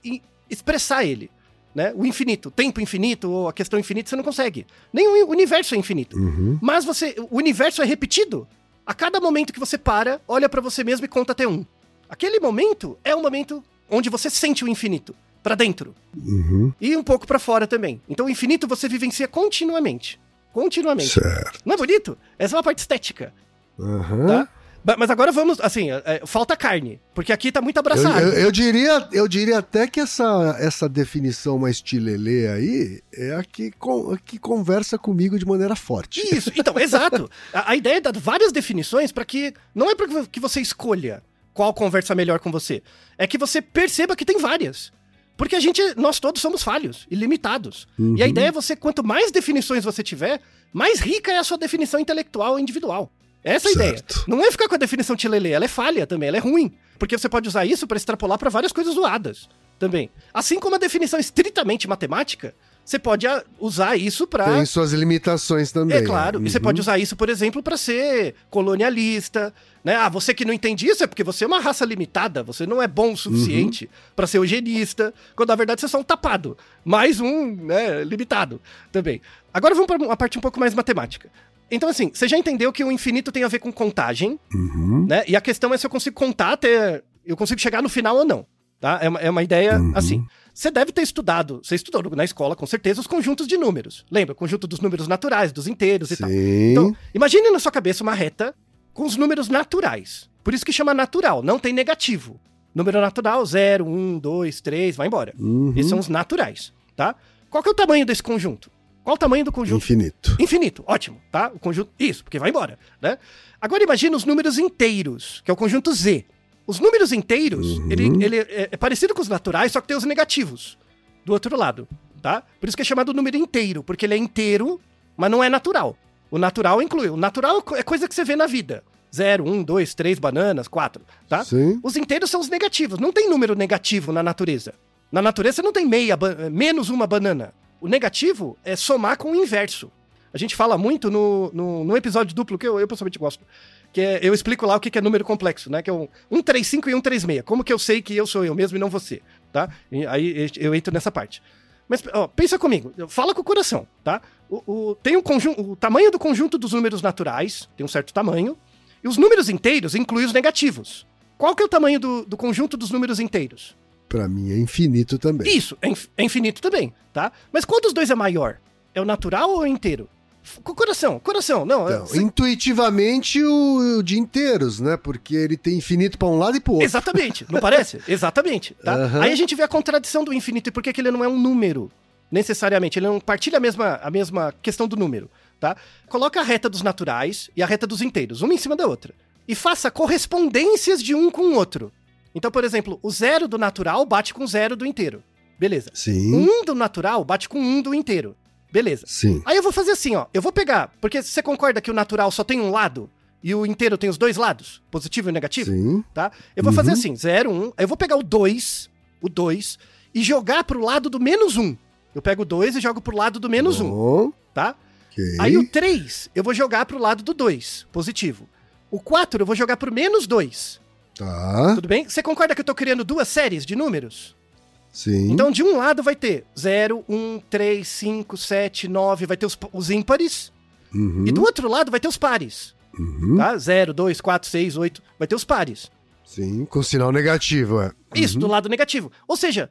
expressar ele. Né? O infinito, o tempo infinito ou a questão infinita, você não consegue. Nem o universo é infinito. Uhum. Mas você, o universo é repetido. A cada momento que você para, olha pra você mesmo e conta até um. Aquele momento é o momento onde você sente o infinito pra dentro Uhum. e um pouco pra fora também. Então o infinito você vivencia continuamente. Continuamente. Certo. Não é bonito? Essa é uma parte estética Aham. tá? Mas agora vamos, assim, é, é, falta carne, porque aqui tá muito Eu, abraçado. eu- eu diria, eu diria até que essa, essa definição mais tilelê aí é a que, a que conversa comigo de maneira forte. Isso, então, exato. A, a ideia é dar várias definições para que. Não é para que você escolha qual conversa melhor com você. É que você perceba que tem várias. Porque a gente, nós todos somos falhos e limitados. E a ideia é você, quanto mais definições você tiver, mais rica é a sua definição intelectual individual. Essa é a ideia. Não é ficar com a definição tilelê, ela é falha também, ela é ruim. Porque você pode usar isso para extrapolar para várias coisas zoadas também. Assim como a definição estritamente matemática, você pode usar isso para Tem suas limitações também. é claro, e você Uhum. pode usar isso, por exemplo, para ser colonialista, né? Ah, você que não entende isso é porque você é uma raça limitada, você não é bom o suficiente pra ser eugenista, quando na verdade você é só um tapado, mais um, né, limitado também. Agora vamos para uma parte um pouco mais matemática. Então assim, você já entendeu que o infinito tem a ver com contagem, Uhum. né? E a questão é se eu consigo contar até eu consigo chegar no final ou não, tá? É uma, é uma ideia Uhum. assim. Você deve ter estudado, você estudou na escola com certeza os conjuntos de números. Lembra? O conjunto dos números naturais, dos inteiros e tal. Sim. Então, imagine na sua cabeça uma reta com os números naturais. Por isso que chama natural, não tem negativo. Número natural, 0, 1, 2, 3, vai embora. Uhum. Esses são os naturais, tá? Qual que é o tamanho desse conjunto? Qual o tamanho do conjunto? Infinito. Infinito, ótimo, tá? O conjunto. Isso, porque vai embora, né? Agora imagina os números inteiros, que é o conjunto Z. Os números inteiros, Uhum. ele, ele é, é parecido com os naturais, só que tem os negativos do outro lado, tá? Por isso que é chamado número inteiro, porque ele é inteiro, mas não é natural. O natural inclui. O natural é co- coisa que você vê na vida. Zero, um, dois, três bananas, quatro, tá? Sim. Os inteiros são os negativos. Não tem número negativo na natureza. Na natureza não tem meia, ba- menos uma banana. O negativo é somar com o inverso. A gente fala muito no, no, no episódio duplo, que eu, eu pessoalmente gosto. Que é, eu explico lá o que é número complexo, né? Que é um 135 e 136. Como que eu sei que eu sou eu mesmo e não você, tá? E aí eu entro nessa parte. Mas, ó, pensa comigo, fala com o coração, tá? O, o- tem o, conjunto, o tamanho do conjunto dos números naturais, tem um certo tamanho, e os números inteiros incluem os negativos. Qual que é o tamanho do, do conjunto dos números inteiros? Pra mim é infinito também. Isso, é, é infinito também, tá? Mas qual dos dois é maior? É o natural ou é o inteiro? F- Com o coração, coração, não. Então, cê- intuitivamente o, o de inteiros, né? Porque ele tem infinito pra um lado e pro outro. Exatamente, não parece? Exatamente, tá? Aham. Aí a gente vê a contradição do infinito e por que que ele não é um número, necessariamente. Ele não partilha a mesma, a mesma questão do número, tá? Coloca a reta dos naturais e a reta dos inteiros, uma em cima da outra. E faça correspondências de um com o outro. Então, por exemplo, o zero do natural bate com o zero do inteiro. Beleza. Sim. Um do natural bate com um do inteiro. Beleza. Sim. Aí eu vou fazer assim, ó. Eu vou pegar, porque você concorda que o natural só tem um lado e o inteiro tem os dois lados, positivo e negativo? Sim. tá? Eu vou fazer Uhum. assim, 0, 1, aí eu vou pegar o 2, o 2, e jogar pro lado do menos 1. Eu pego o 2 e jogo pro lado do menos 1, Bom, tá? ok. Aí o 3, eu vou jogar pro lado do 2, positivo. O 4, eu vou jogar pro menos 2. Tá. Tudo bem? Você concorda que eu tô criando duas séries de números? Sim. Então, de um lado vai ter 0, 1, 3, 5, 7, 9, vai ter os, os ímpares. Uhum. E do outro lado vai ter os pares, Uhum. tá? 0, 2, 4, 6, 8, vai ter os pares. Sim, com sinal negativo, é. Isso, do lado negativo. Ou seja,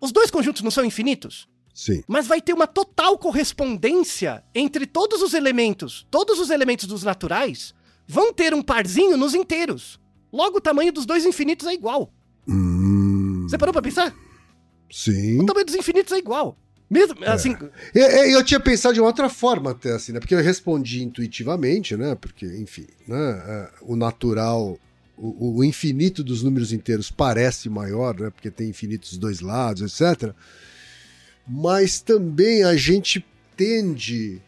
os dois conjuntos não são infinitos? Sim. mas vai ter uma total correspondência entre todos os elementos. Todos os elementos dos naturais vão ter um parzinho nos inteiros. Logo, o tamanho dos dois infinitos é igual. Hum, Você parou pra pensar? Sim. O tamanho dos infinitos é igual. Mesmo, assim, Eu, eu- eu tinha pensado de uma outra forma até, assim, né? Porque eu respondi intuitivamente, né? Porque, enfim, né? é, o natural, o, o infinito dos números inteiros parece maior, né? Porque tem infinitos dos dois lados, etc. Mas também a gente tende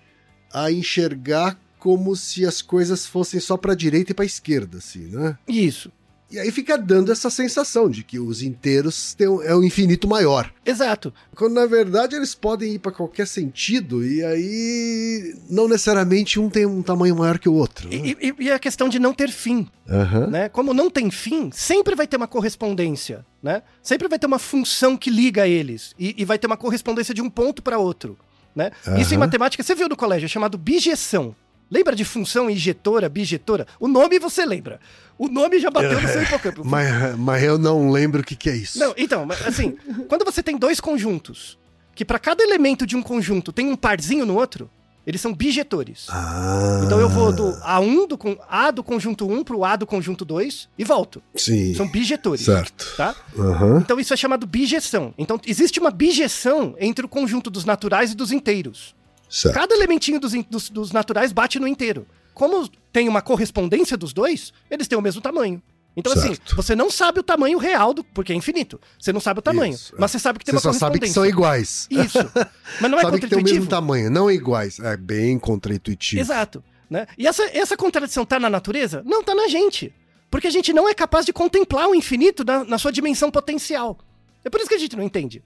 a enxergar como se as coisas fossem só para direita e para esquerda, assim, né? isso. E aí fica dando essa sensação de que os inteiros têm, um- é o infinito maior. Exato. Quando na verdade eles podem ir para qualquer sentido e aí não necessariamente um tem um tamanho maior que o outro. né? E, e- e a questão de não ter fim, Aham. né? Como não tem fim, sempre vai ter uma correspondência, né? Sempre vai ter uma função que liga eles e, e vai ter uma correspondência de um ponto para outro, né? Isso em matemática, você viu no colégio, é chamado bijeção. Lembra de função injetora, bijetora? O nome você lembra. O nome já bateu no seu hipocampo. Mas, mas eu não lembro o que, que é isso. Não, então, assim, quando você tem dois conjuntos, que para cada elemento de um conjunto tem um parzinho no outro, Eles são bijetores. Ah. Então eu vou do A1 do A do conjunto 1 pro A do conjunto 2 e volto. Sim. São bijetores. Certo. Tá? Aham. Então isso é chamado bijeção. Então existe uma bijeção entre o conjunto dos naturais e dos inteiros. Certo. Cada elementinho dos, dos- dos naturais bate no inteiro. Como tem uma correspondência dos dois, eles têm o mesmo tamanho. Então, assim, Certo. você não sabe o tamanho real do. Porque é infinito. Você não sabe o tamanho. Isso, é. mas você sabe que tem Você uma só sabe que correspondência. são iguais. Isso. Mas não é sabe que tem o mesmo tamanho, não iguais. É bem contraintuitivo. Exato. Né? E essa, essa contradição tá na natureza? Não, tá na gente. Porque a gente não é capaz de contemplar o infinito na, na sua dimensão potencial. É por isso que a gente não entende.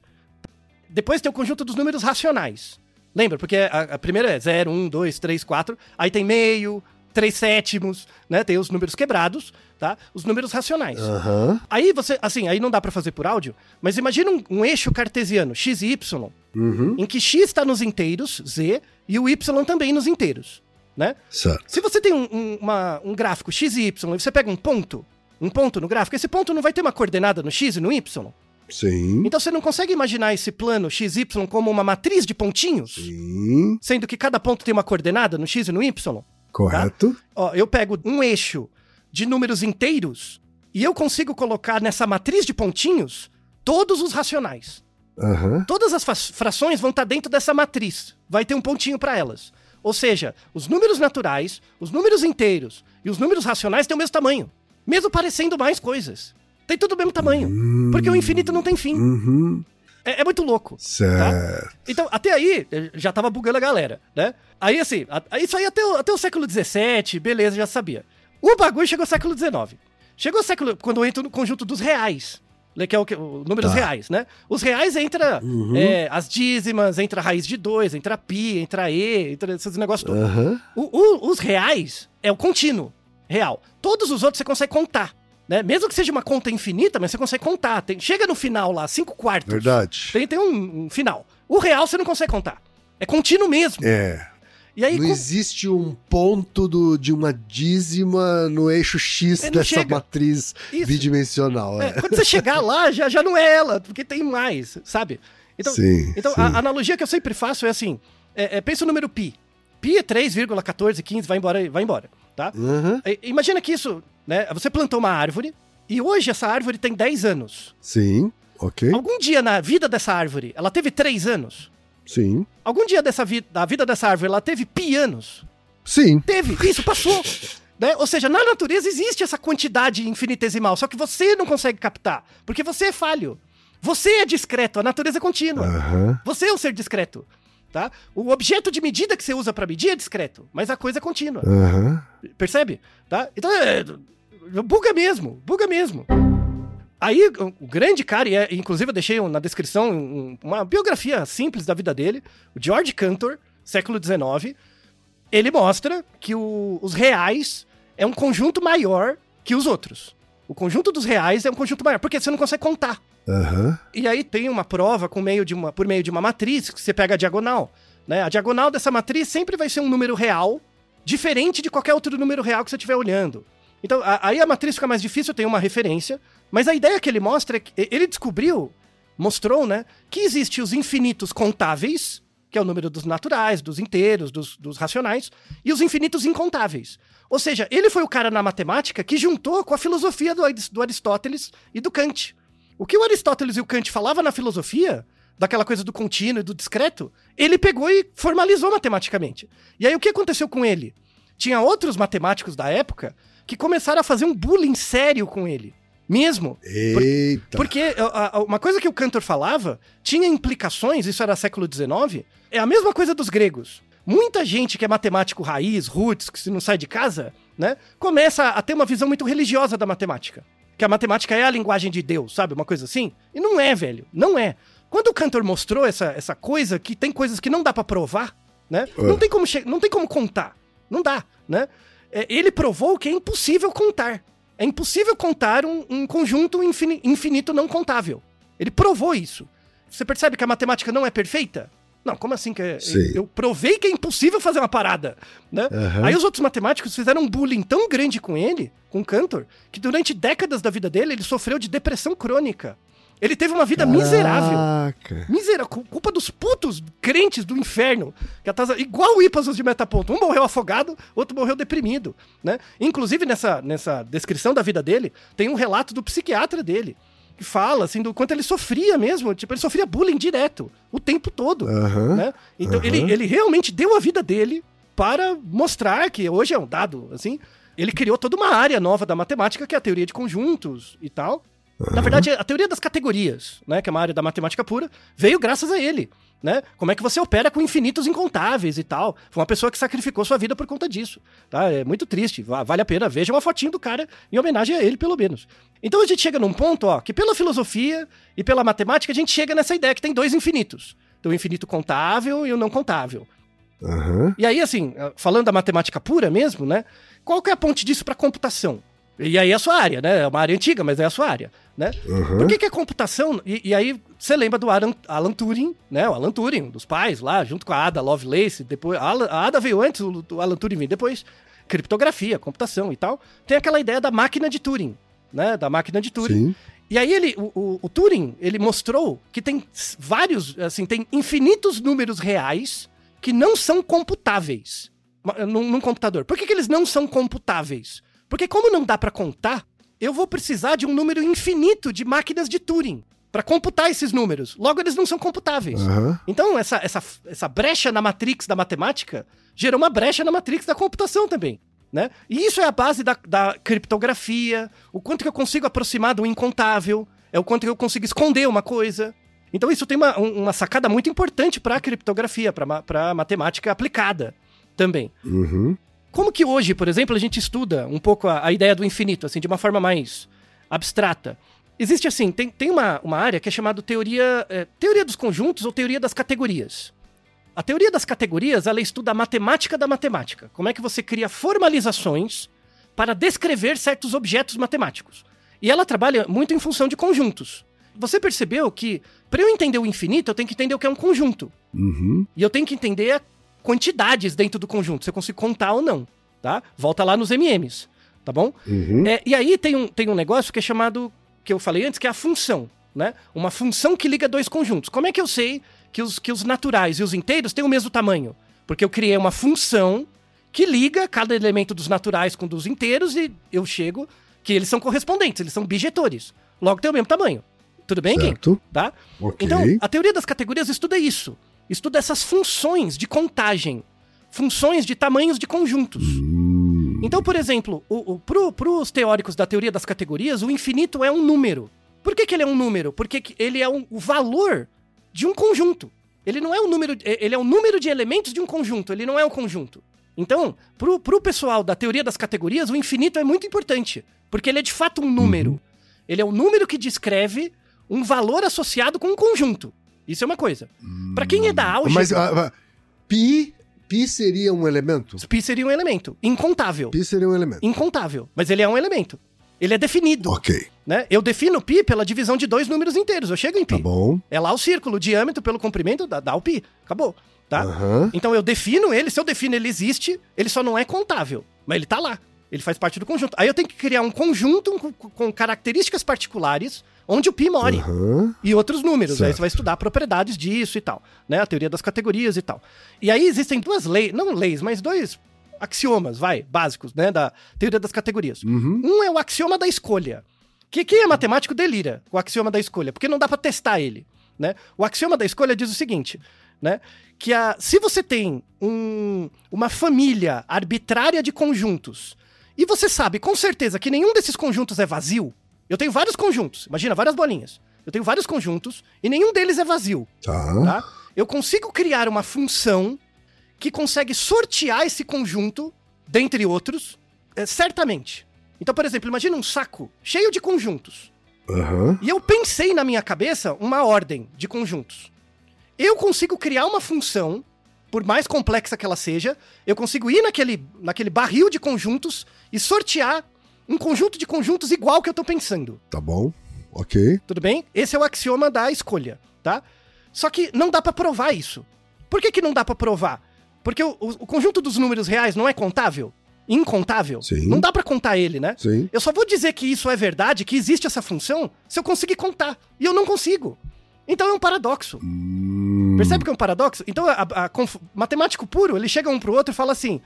Depois tem o conjunto dos números racionais. Lembra? Porque a, a primeira é 0, 1, 2, 3, 4. Aí tem meio, 3 sétimos, né? Tem os números quebrados, tá? Os números racionais. Aham. Aí você, assim, aí não dá pra fazer por áudio, mas imagina um, um eixo cartesiano, x e y, Uhum. em que x está nos inteiros, z, e o y também nos inteiros, né? Certo. Se você tem um, um- uma- um gráfico x e y e você pega um ponto, um ponto no gráfico, esse ponto não vai ter uma coordenada no x e no y. Sim. Então você não consegue imaginar esse plano xy como uma matriz de pontinhos, Sim. sendo que cada ponto tem uma coordenada no x e no y. Correto. Ó, eu pego um eixo de números inteiros e eu consigo colocar nessa matriz de pontinhos todos os racionais. Aham. Todas as frações vão estar dentro dessa matriz. Vai ter um pontinho para elas. Ou seja, os números naturais, os números inteiros e os números racionais têm o mesmo tamanho. Mesmo parecendo mais coisas. Tem tudo o mesmo tamanho. Porque o infinito não tem fim. Uhum. É, é muito louco. Certo. Então, até aí, eh, já tava bugando a galera, né? Aí, assim, a- isso aí até o, até o século XVII, beleza, já sabia. O bagulho chegou ao século XIX. Chegou ao século... Quando eu entro no conjunto dos reais, né, que é o, que, o números Tá. reais, né? Os reais entra eh, as dízimas, entra a raiz de 2, entra pi, entra e, entra esses negócios todos. O- o- os reais é o contínuo, real. Todos os outros você consegue contar. Né? Mesmo que seja uma conta infinita, mas você consegue contar. Tem- chega no final lá, 5 quartos. Verdade. Tem, tem um, um final. O real você não consegue contar. É contínuo mesmo. É. E aí, Não com- existe um ponto do, de uma dízima no eixo X É, dessa chega. matriz Isso. bidimensional. é, É. quando você chegar lá, já, já não é ela, porque tem mais, sabe? Então, sim. então sim. a analogia que eu sempre faço é assim: é, é, pensa o número pi. Pi é 3,1415, vai embora, vai embora, tá? É, Imagina que isso, né? Você plantou uma árvore e hoje essa árvore tem 10 anos. Sim. Ok. Algum dia na vida dessa árvore, ela teve 3 anos? Sim. Algum dia dessa vida, da vida dessa árvore, ela teve pi anos? Sim. Teve, isso passou. né? Ou seja, na natureza existe essa quantidade infinitesimal, só que você não consegue captar, porque você é falho. Você é discreto, a natureza é contínua. Aham. Você é um ser discreto. Tá? O objeto de medida que você usa pra medir é discreto, mas a coisa é contínua. Aham. Percebe? Tá? Então é. Buga mesmo, buga mesmo. Aí, o grande cara, e é- inclusive eu deixei na descrição um- uma biografia simples da vida dele, o George Cantor, século XIX, ele mostra que o- os reais é um conjunto maior que os outros. O conjunto dos reais é um conjunto maior, porque você não consegue contar. Aham. E aí tem uma prova com meio de uma, por meio de uma matriz que você pega a diagonal. Né? A diagonal dessa matriz sempre vai ser um número real, diferente de qualquer outro número real que você estiver olhando. Então, a- aí a matriz fica mais difícil, tem uma referência, mas a ideia que ele mostra é que ele descobriu, mostrou, né, que existe os infinitos contáveis, que é o número dos naturais, dos inteiros, dos, dos racionais, e os infinitos incontáveis. Ou seja, ele foi o cara na matemática que juntou com a filosofia do, do Aristóteles e do Kant. O que o Aristóteles e o Kant falavam na filosofia, daquela coisa do contínuo e do discreto, ele pegou e formalizou matematicamente. E aí o que aconteceu com ele? Tinha outros matemáticos da época que começaram a fazer um bullying sério com ele. Mesmo. Eita. Porque uma coisa que o Cantor falava tinha implicações, isso era século XIX, é a mesma coisa dos gregos. Muita gente que é matemático raiz, roots, que se não sai de casa, né, começa a ter uma visão muito religiosa da matemática. Que a matemática é a linguagem de Deus, sabe? Uma coisa assim. E não é, velho. Não é. Quando o Cantor mostrou essa, essa coisa que tem coisas que não dá pra provar, né? É. Não, tem como não tem como contar. Não dá, né? É, ele provou que é impossível contar. É impossível contar um, um conjunto infini- infinito não contável. Ele provou isso. Você percebe que a matemática não é perfeita? Não, como assim que é? Eu provei que é impossível fazer uma parada, né? Aham. Aí os outros matemáticos fizeram um bullying tão grande com ele, com Cantor, que durante décadas da vida dele ele sofreu de depressão crônica. Ele teve uma vida miserável. Caraca. Miserável, cu- culpa dos putos crentes do inferno. Que atrasa- igual o Ipasos de Metaponto. Um morreu afogado, outro morreu deprimido, né? Inclusive, nessa, nessa descrição da vida dele, tem um relato do psiquiatra dele. Que fala, assim, do quanto ele sofria mesmo. Tipo, ele sofria bullying direto, o tempo todo. Aham. né? Então, aham. ele, ele realmente deu a vida dele para mostrar que hoje é um dado, assim. Ele criou toda uma área nova da matemática, que é a teoria de conjuntos e tal. Na verdade, a teoria das categorias, né, que é uma área da matemática pura, veio graças a ele, né? Como é que você opera com infinitos incontáveis e tal. Foi uma pessoa que sacrificou sua vida por conta disso, tá? É muito triste, va- vale a pena, veja uma fotinho do cara em homenagem a ele, pelo menos. Então a gente chega num ponto, ó, que pela filosofia e pela matemática a gente chega nessa ideia que tem dois infinitos. Tem o infinito contável e o não contável. Aham. E aí, assim, falando da matemática pura mesmo, né? Qual que é a ponte disso para computação? E aí é a sua área, né? É uma área antiga, mas é a sua área, né? Aham. Por que, que é computação? E, e aí você lembra do Alan, Alan Turing, né? O Alan Turing, dos pais lá, junto com a Ada Lovelace. Depois, a, a Ada veio antes, o, o Alan Turing veio depois. Criptografia, computação e tal. Tem aquela ideia da máquina de Turing, né? Da máquina de Turing. Sim. E aí ele, o, o- o Turing, ele mostrou que tem vários, assim, tem infinitos números reais que não são computáveis num, num computador. Por que, que eles não são computáveis? Porque como não dá pra contar, eu vou precisar de um número infinito de máquinas de Turing pra computar esses números. Logo, eles não são computáveis. Aham. Então, essa, essa, essa brecha na matrix da matemática gerou uma brecha na matrix da computação também. Né? E isso é a base da, da criptografia, o quanto que eu consigo aproximar do incontável, é o quanto que eu consigo esconder uma coisa. Então isso tem uma, um- uma sacada muito importante para a criptografia, para a matemática aplicada também. Uhum. Como que hoje, por exemplo, a gente estuda um pouco a, a ideia do infinito, assim, de uma forma mais abstrata? Existe assim, tem, tem uma, uma área que é chamada teoria, é, teoria dos conjuntos ou teoria das categorias. A teoria das categorias, ela estuda a matemática da matemática. Como é que você cria formalizações para descrever certos objetos matemáticos. E ela trabalha muito em função de conjuntos. Você percebeu que, para eu entender o infinito, eu tenho que entender o que é um conjunto. Uhum. E eu tenho que entender quantidades dentro do conjunto, se eu consigo contar ou não, tá? Volta lá nos MMs, tá bom? Uhum. É, e aí tem um, tem um negócio que é chamado, que eu falei antes, que é a função, né? Uma função que liga dois conjuntos. Como é que eu sei que os, que os naturais e os inteiros têm o mesmo tamanho? Porque eu criei uma função que liga cada elemento dos naturais com dos inteiros e eu chego que eles são correspondentes, eles são bijetores. Logo tem o mesmo tamanho. Tudo bem, Kim? Certo. Tá? Ok. Então, a teoria das categorias estuda isso. Estuda essas funções de contagem. Funções de tamanhos de conjuntos. Então, por exemplo, o, o, pro, pros teóricos da teoria das categorias, o infinito é um número. Por que, que ele é um número? Porque que ele é um- o valor de um conjunto. Ele não é um número. é- Ele é o número de elementos de um conjunto, ele não é um conjunto. Então, pro, pro pessoal da teoria das categorias, o infinito é muito importante. Porque ele é de fato um número. Ele é o número que descreve um valor associado com um conjunto. Isso é uma coisa. Pra quem é da álgebra, Mas ah, ah, pi, pi seria um elemento? pi seria um elemento. Incontável. Pi seria um elemento. Incontável. Mas ele é um elemento. Ele é definido. Ok, né? Eu defino pi pela divisão de dois números inteiros. Eu chego em pi. tá bom. É lá o círculo, o diâmetro pelo comprimento dá, dá o pi. Acabou. Tá? Aham. Então eu defino ele, se eu defino ele existe, ele só não é contável. Mas ele tá lá. Ele faz parte do conjunto. Aí eu tenho que criar um conjunto com, com características particulares onde o pi more. Aham. E outros números. Aí Certo. você vai estudar propriedades disso e tal. Né? A teoria das categorias e tal. E aí existem duas leis, não leis, mas dois axiomas, vai, básicos, né? Da teoria das categorias. Uhum. Um é o axioma da escolha. Que quem é matemático delira com o axioma da escolha, porque não dá pra testar ele, né? O axioma da escolha diz o seguinte, né? Que a, se você tem um- uma família arbitrária de conjuntos e você sabe com certeza que nenhum desses conjuntos é vazio, eu tenho vários conjuntos, imagina várias bolinhas. Eu tenho vários conjuntos e nenhum deles é vazio Tá. tá? Eu consigo criar uma função que consegue sortear esse conjunto, dentre outros, eh, certamente. Então, por exemplo, imagina um saco cheio de conjuntos. Aham. E eu pensei na minha cabeça uma ordem de conjuntos. Eu consigo criar uma função, por mais complexa que ela seja, eu consigo ir naquele, naquele barril de conjuntos e sortear um conjunto de conjuntos igual que eu tô pensando. Tá bom. Ok. Tudo bem? Esse é o axioma da escolha, tá? Só que não dá pra provar isso. Por que, que não dá pra provar? Porque o, o- o conjunto dos números reais não é contável? incontável, Sim. não dá pra contar ele, né? Sim. Eu só vou dizer que isso é verdade, que existe essa função, se eu conseguir contar. E eu não consigo. Então é um paradoxo. Hum, Percebe que é um paradoxo? Então, a, a conf- matemático puro, ele chega um pro outro e fala assim: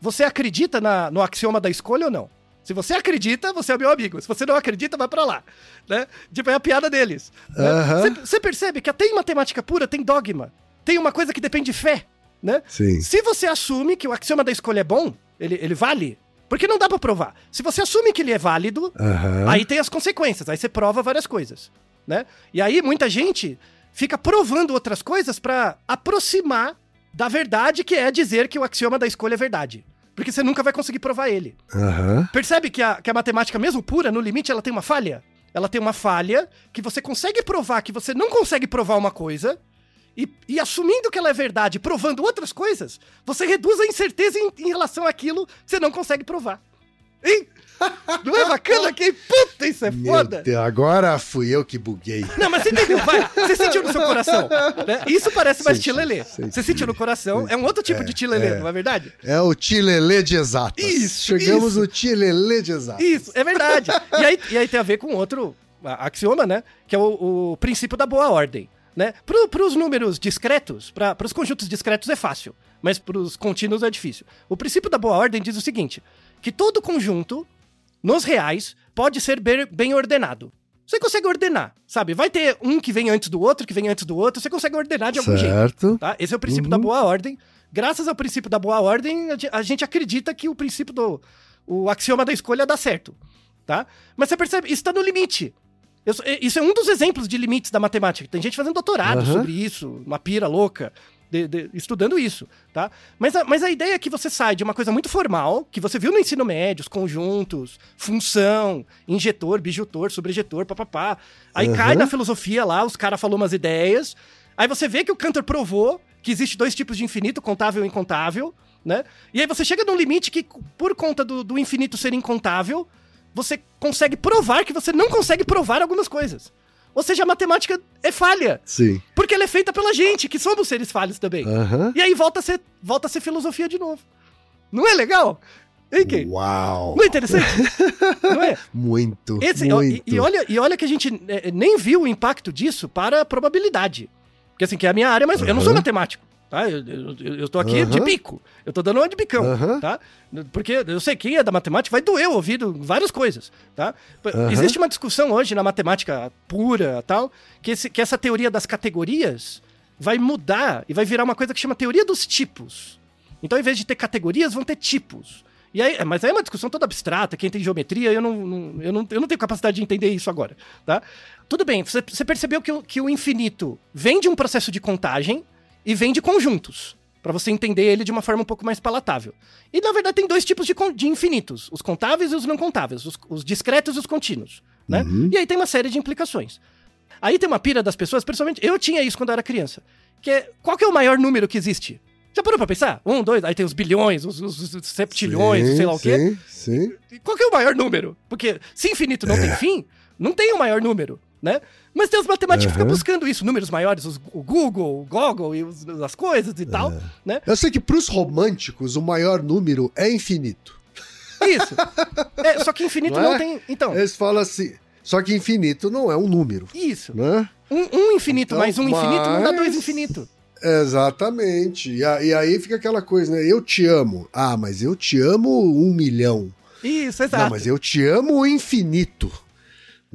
você acredita na- no axioma da escolha ou não? Se você acredita, você é meu amigo. Se você não acredita, vai pra lá. Né? Tipo, é a piada deles. né? Você você percebe que até em matemática pura tem dogma. Tem uma coisa que depende de fé. Né? Sim. Se você assume que o axioma da escolha é bom, ele, ele vale, porque não dá pra provar. Se você assume que ele é válido, Aham. Aí tem as consequências, aí você prova várias coisas, né? E aí muita gente fica provando outras coisas pra aproximar da verdade que é dizer que o axioma da escolha é verdade. Porque você nunca vai conseguir provar ele. Aham. Percebe que a, que a matemática, mesmo pura, no limite, ela tem uma falha? Ela tem uma falha que você consegue provar que você não consegue provar uma coisa, e, e assumindo que ela é verdade, provando outras coisas, você reduz a incerteza em, em relação àquilo que você não consegue provar. Hein? Não é bacana? Que puta, isso é Meu foda! Deus, agora fui eu que buguei. Não, mas você entendeu, vai. Você sentiu no seu coração. né? Isso parece mais tilelê. Você sentiu no coração. É um outro tipo de tilelê, é. não é verdade? É o Tilelê de exatas. Isso, Chegamos isso. no Tilelê de exatas. Isso, é verdade. E aí, e aí tem a ver com outro axioma, né? Que é o, o princípio da boa ordem. Né? Para os números discretos, para os conjuntos discretos é fácil, mas para os contínuos é difícil. O princípio da boa ordem diz o seguinte: que todo conjunto, nos reais, pode ser bem, ordenado. Você consegue ordenar, sabe? Vai ter um que vem antes do outro, que vem antes do outro, você consegue ordenar de algum jeito. Certo. Tá? Esse é o princípio Uhum. da boa ordem. Graças ao princípio da boa ordem, a ge- a gente acredita que o princípio do. O axioma da escolha dá certo. Tá? Mas você percebe, isso está no limite. Eu isso é um dos exemplos de limites da matemática. Tem gente fazendo doutorado Aham. sobre isso, uma pira louca, de- de- estudando isso, tá? Mas a, mas a ideia é que você sai de uma coisa muito formal, que você viu no ensino médio, os conjuntos, função, injetor, bijutor, sobrejetor, papapá. Aí Aham. cai na filosofia lá, os caras falou umas ideias. Aí você vê que o Cantor provou que existe dois tipos de infinito, contável e incontável, né? E aí você chega num limite que, por conta do, do infinito ser incontável, você consegue provar que você não consegue provar algumas coisas. Ou seja, a matemática é falha, Sim. porque ela é feita pela gente, que somos seres falhos também. Aham. E aí volta a ser, volta a ser filosofia de novo. Não é legal? Hein, Kay? Uau. Não é interessante? não é? Muito. Esse, muito. e, e olha, e olha que a gente é, nem viu o impacto disso para a probabilidade. Porque assim, que é a minha área, mas eu não sou matemático. Tá? Eu, tô aqui de Aham. bico. Eu tô dando uma de bicão, Aham. tá? Porque eu sei que quem é da matemática vai doer o ouvido em várias coisas, tá? Aham. Existe uma discussão hoje na matemática pura tal, que, esse- que essa teoria das categorias vai mudar e vai virar uma coisa que chama teoria dos tipos. Então, ao invés de ter categorias, vão ter tipos. E aí, mas aí é uma discussão toda abstrata, quem tem geometria, eu não, não- eu, não, eu não tenho capacidade de entender isso agora, tá? Tudo bem, você, você percebeu que, o- que o infinito vem de um processo de contagem e vem de conjuntos, Pra você entender ele de uma forma um pouco mais palatável. E, na verdade, tem dois tipos de, de infinitos, os contáveis e os não contáveis, os, os discretos e os contínuos, né? Uhum. E aí tem uma série de implicações. Aí tem uma pira das pessoas, principalmente, eu tinha isso quando eu era criança, que é, qual que é o maior número que existe? Já parou pra pensar? Um, dois, aí tem os bilhões, os, os- os septilhões, Sim, sei lá o quê. Sim, sim. E Qual que é o maior número? Porque se infinito não tem fim, não tem o maior número, né? Mas tem os matemáticos que ficam buscando isso, números maiores, os- o Google, o Google e os- as coisas e tal, né? Eu sei que pros românticos o maior número é infinito. Isso. É, só que infinito Não não, é? tem. Então, Eles falam assim, só que infinito não é um número, isso. né? Um, um infinito Então, mais um infinito não dá mas- dois infinito. Exatamente. E, a- e aí fica aquela coisa, né? Eu te amo. Ah, mas eu te amo um milhão. Isso, exato. Não, mas eu te amo o infinito.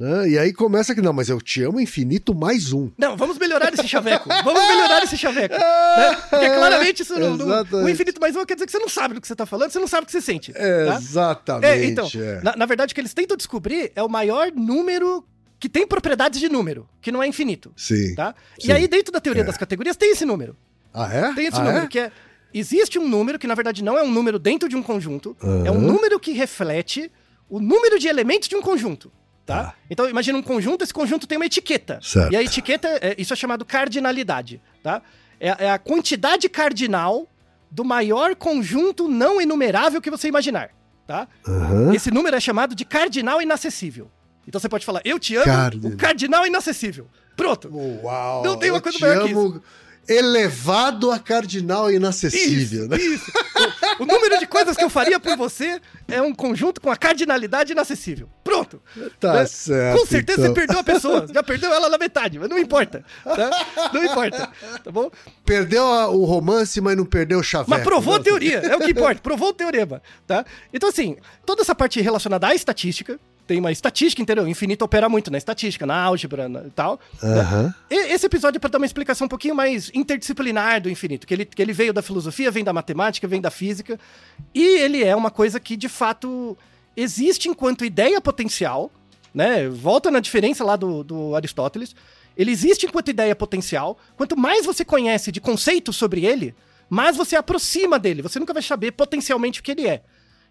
Né? E aí começa que, não, mas eu te amo infinito mais um. Não, vamos melhorar esse chaveco. Vamos melhorar esse chaveco. né? Porque claramente isso não, não-. O infinito mais um quer dizer que você não sabe do que você tá falando, você não sabe o que você sente. É, tá? Exatamente. É, então, é. Na, na verdade, o que eles tentam descobrir é o maior número que tem propriedades de número, que não é infinito. Sim. Tá? Sim. E aí, dentro da teoria É. das categorias, tem esse número. Ah, é? Tem esse ah, número, é? que é. Existe um número que, na verdade, não é um número dentro de um conjunto, Aham. é um número que reflete o número de elementos de um conjunto. Tá? Tá. Então, imagina um conjunto, esse conjunto tem uma etiqueta. Certo. E a etiqueta, é, isso é chamado cardinalidade. Tá? É, é a quantidade cardinal do maior conjunto não enumerável que você imaginar. Tá? Aham. Esse número é chamado de cardinal inacessível. Então você pode falar, eu te amo, Cardinal. o cardinal inacessível. Pronto. Uau. Não tem uma eu coisa te maior que amo elevado a cardinal inacessível, Isso, né? isso. O número de coisas que eu faria por você é um conjunto com a cardinalidade inacessível. Pronto. Tá Né? certo. Com certeza então. você perdeu a pessoa. Já perdeu ela na metade, mas não importa. tá? Não importa. Tá bom? Perdeu a- o romance, mas não perdeu o chaveco. Mas provou a né? teoria, é o que importa, provou o teorema, tá? Então, assim, toda essa parte relacionada à estatística, tem uma estatística, entendeu? Infinito opera muito na estatística, na álgebra na- e tal. né? Aham. E- Esse episódio é para dar uma explicação um pouquinho mais interdisciplinar do infinito, que ele, que ele veio da filosofia, vem da matemática, vem da física, e ele é uma coisa que, de fato, existe enquanto ideia potencial, né? Volta na diferença lá do, do Aristóteles. Ele existe enquanto ideia potencial. Quanto mais você conhece de conceitos sobre ele, mais você aproxima dele. Você nunca vai saber potencialmente o que ele é.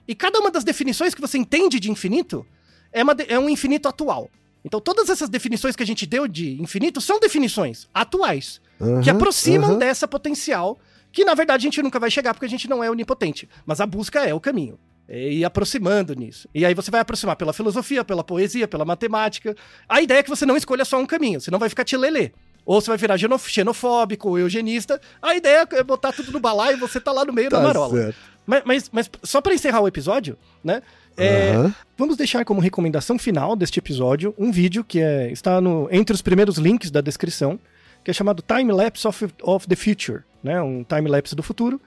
E cada uma das definições que você entende de infinito é, uma é um infinito atual. Então todas essas definições que a gente deu de infinito são definições atuais, que Aham, aproximam aham. dessa potencial, que na verdade a gente nunca vai chegar porque a gente não é onipotente. Mas a busca é o caminho. É ir aproximando nisso. E aí você vai aproximar pela filosofia, pela poesia, pela matemática. A ideia é que você não escolha só um caminho, senão vai ficar tilelê. Ou você vai virar xenofóbico ou eugenista. A ideia é botar tudo no balaio e você tá lá no meio da Tá marola. certo. Mas, mas, mas só para encerrar o episódio, né? É, Aham. Vamos deixar como recomendação final deste episódio um vídeo que é- está no, entre os primeiros links da descrição, que é chamado Time Lapse of, of the Future, né? Um time lapse do futuro,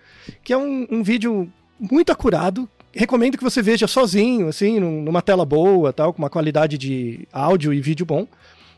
que é um, um vídeo muito acurado. Recomendo que você veja sozinho, assim, num- numa tela boa, tal, com uma qualidade de áudio e vídeo bom.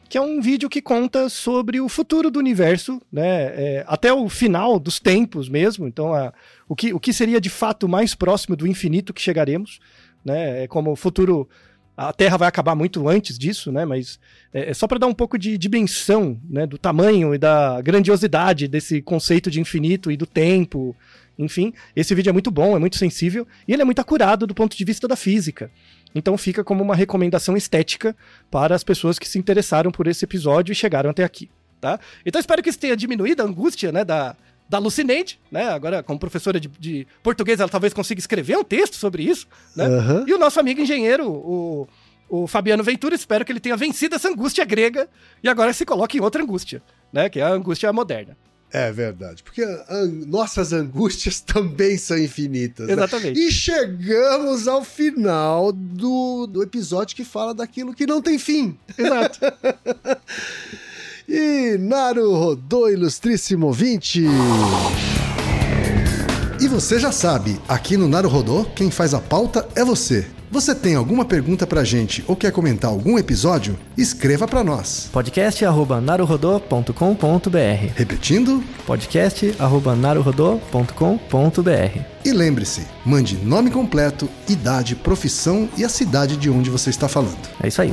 Que é um vídeo que conta sobre o futuro do universo, né? é, até o final dos tempos mesmo. Então, a, o, que, o que seria de fato mais próximo do infinito que chegaremos né? É como o futuro. A Terra vai acabar muito antes disso, né? Mas é, é só para dar um pouco de dimensão, né? Do tamanho e da grandiosidade desse conceito de infinito e do tempo. Enfim, esse vídeo é muito bom, é muito sensível e ele é muito acurado do ponto de vista da física. Então fica como uma recomendação estética para as pessoas que se interessaram por esse episódio e chegaram até aqui, tá? Então espero que isso tenha diminuído a angústia, né, da, da Lucineide, né? Agora, como professora de, de português, ela talvez consiga escrever um texto sobre isso, né? Aham. E o nosso amigo engenheiro, o, o Fabiano Ventura, espero que ele tenha vencido essa angústia grega e agora se coloque em outra angústia, né? Que é a angústia moderna. É verdade, porque a- nossas angústias também são infinitas. né? Exatamente. E chegamos ao final do, do episódio que fala daquilo que não tem fim. Exato. E Naru Rodô, ilustríssimo ouvinte. E você já sabe, aqui no Naru Rodô, quem faz a pauta é você. Você tem alguma pergunta pra gente ou quer comentar algum episódio? Escreva pra nós. podcast@naruhodô.com.br. Repetindo, podcast@naruhodô.com.br. e lembre-se, mande nome completo, idade, profissão e a cidade de onde você está falando. É isso aí.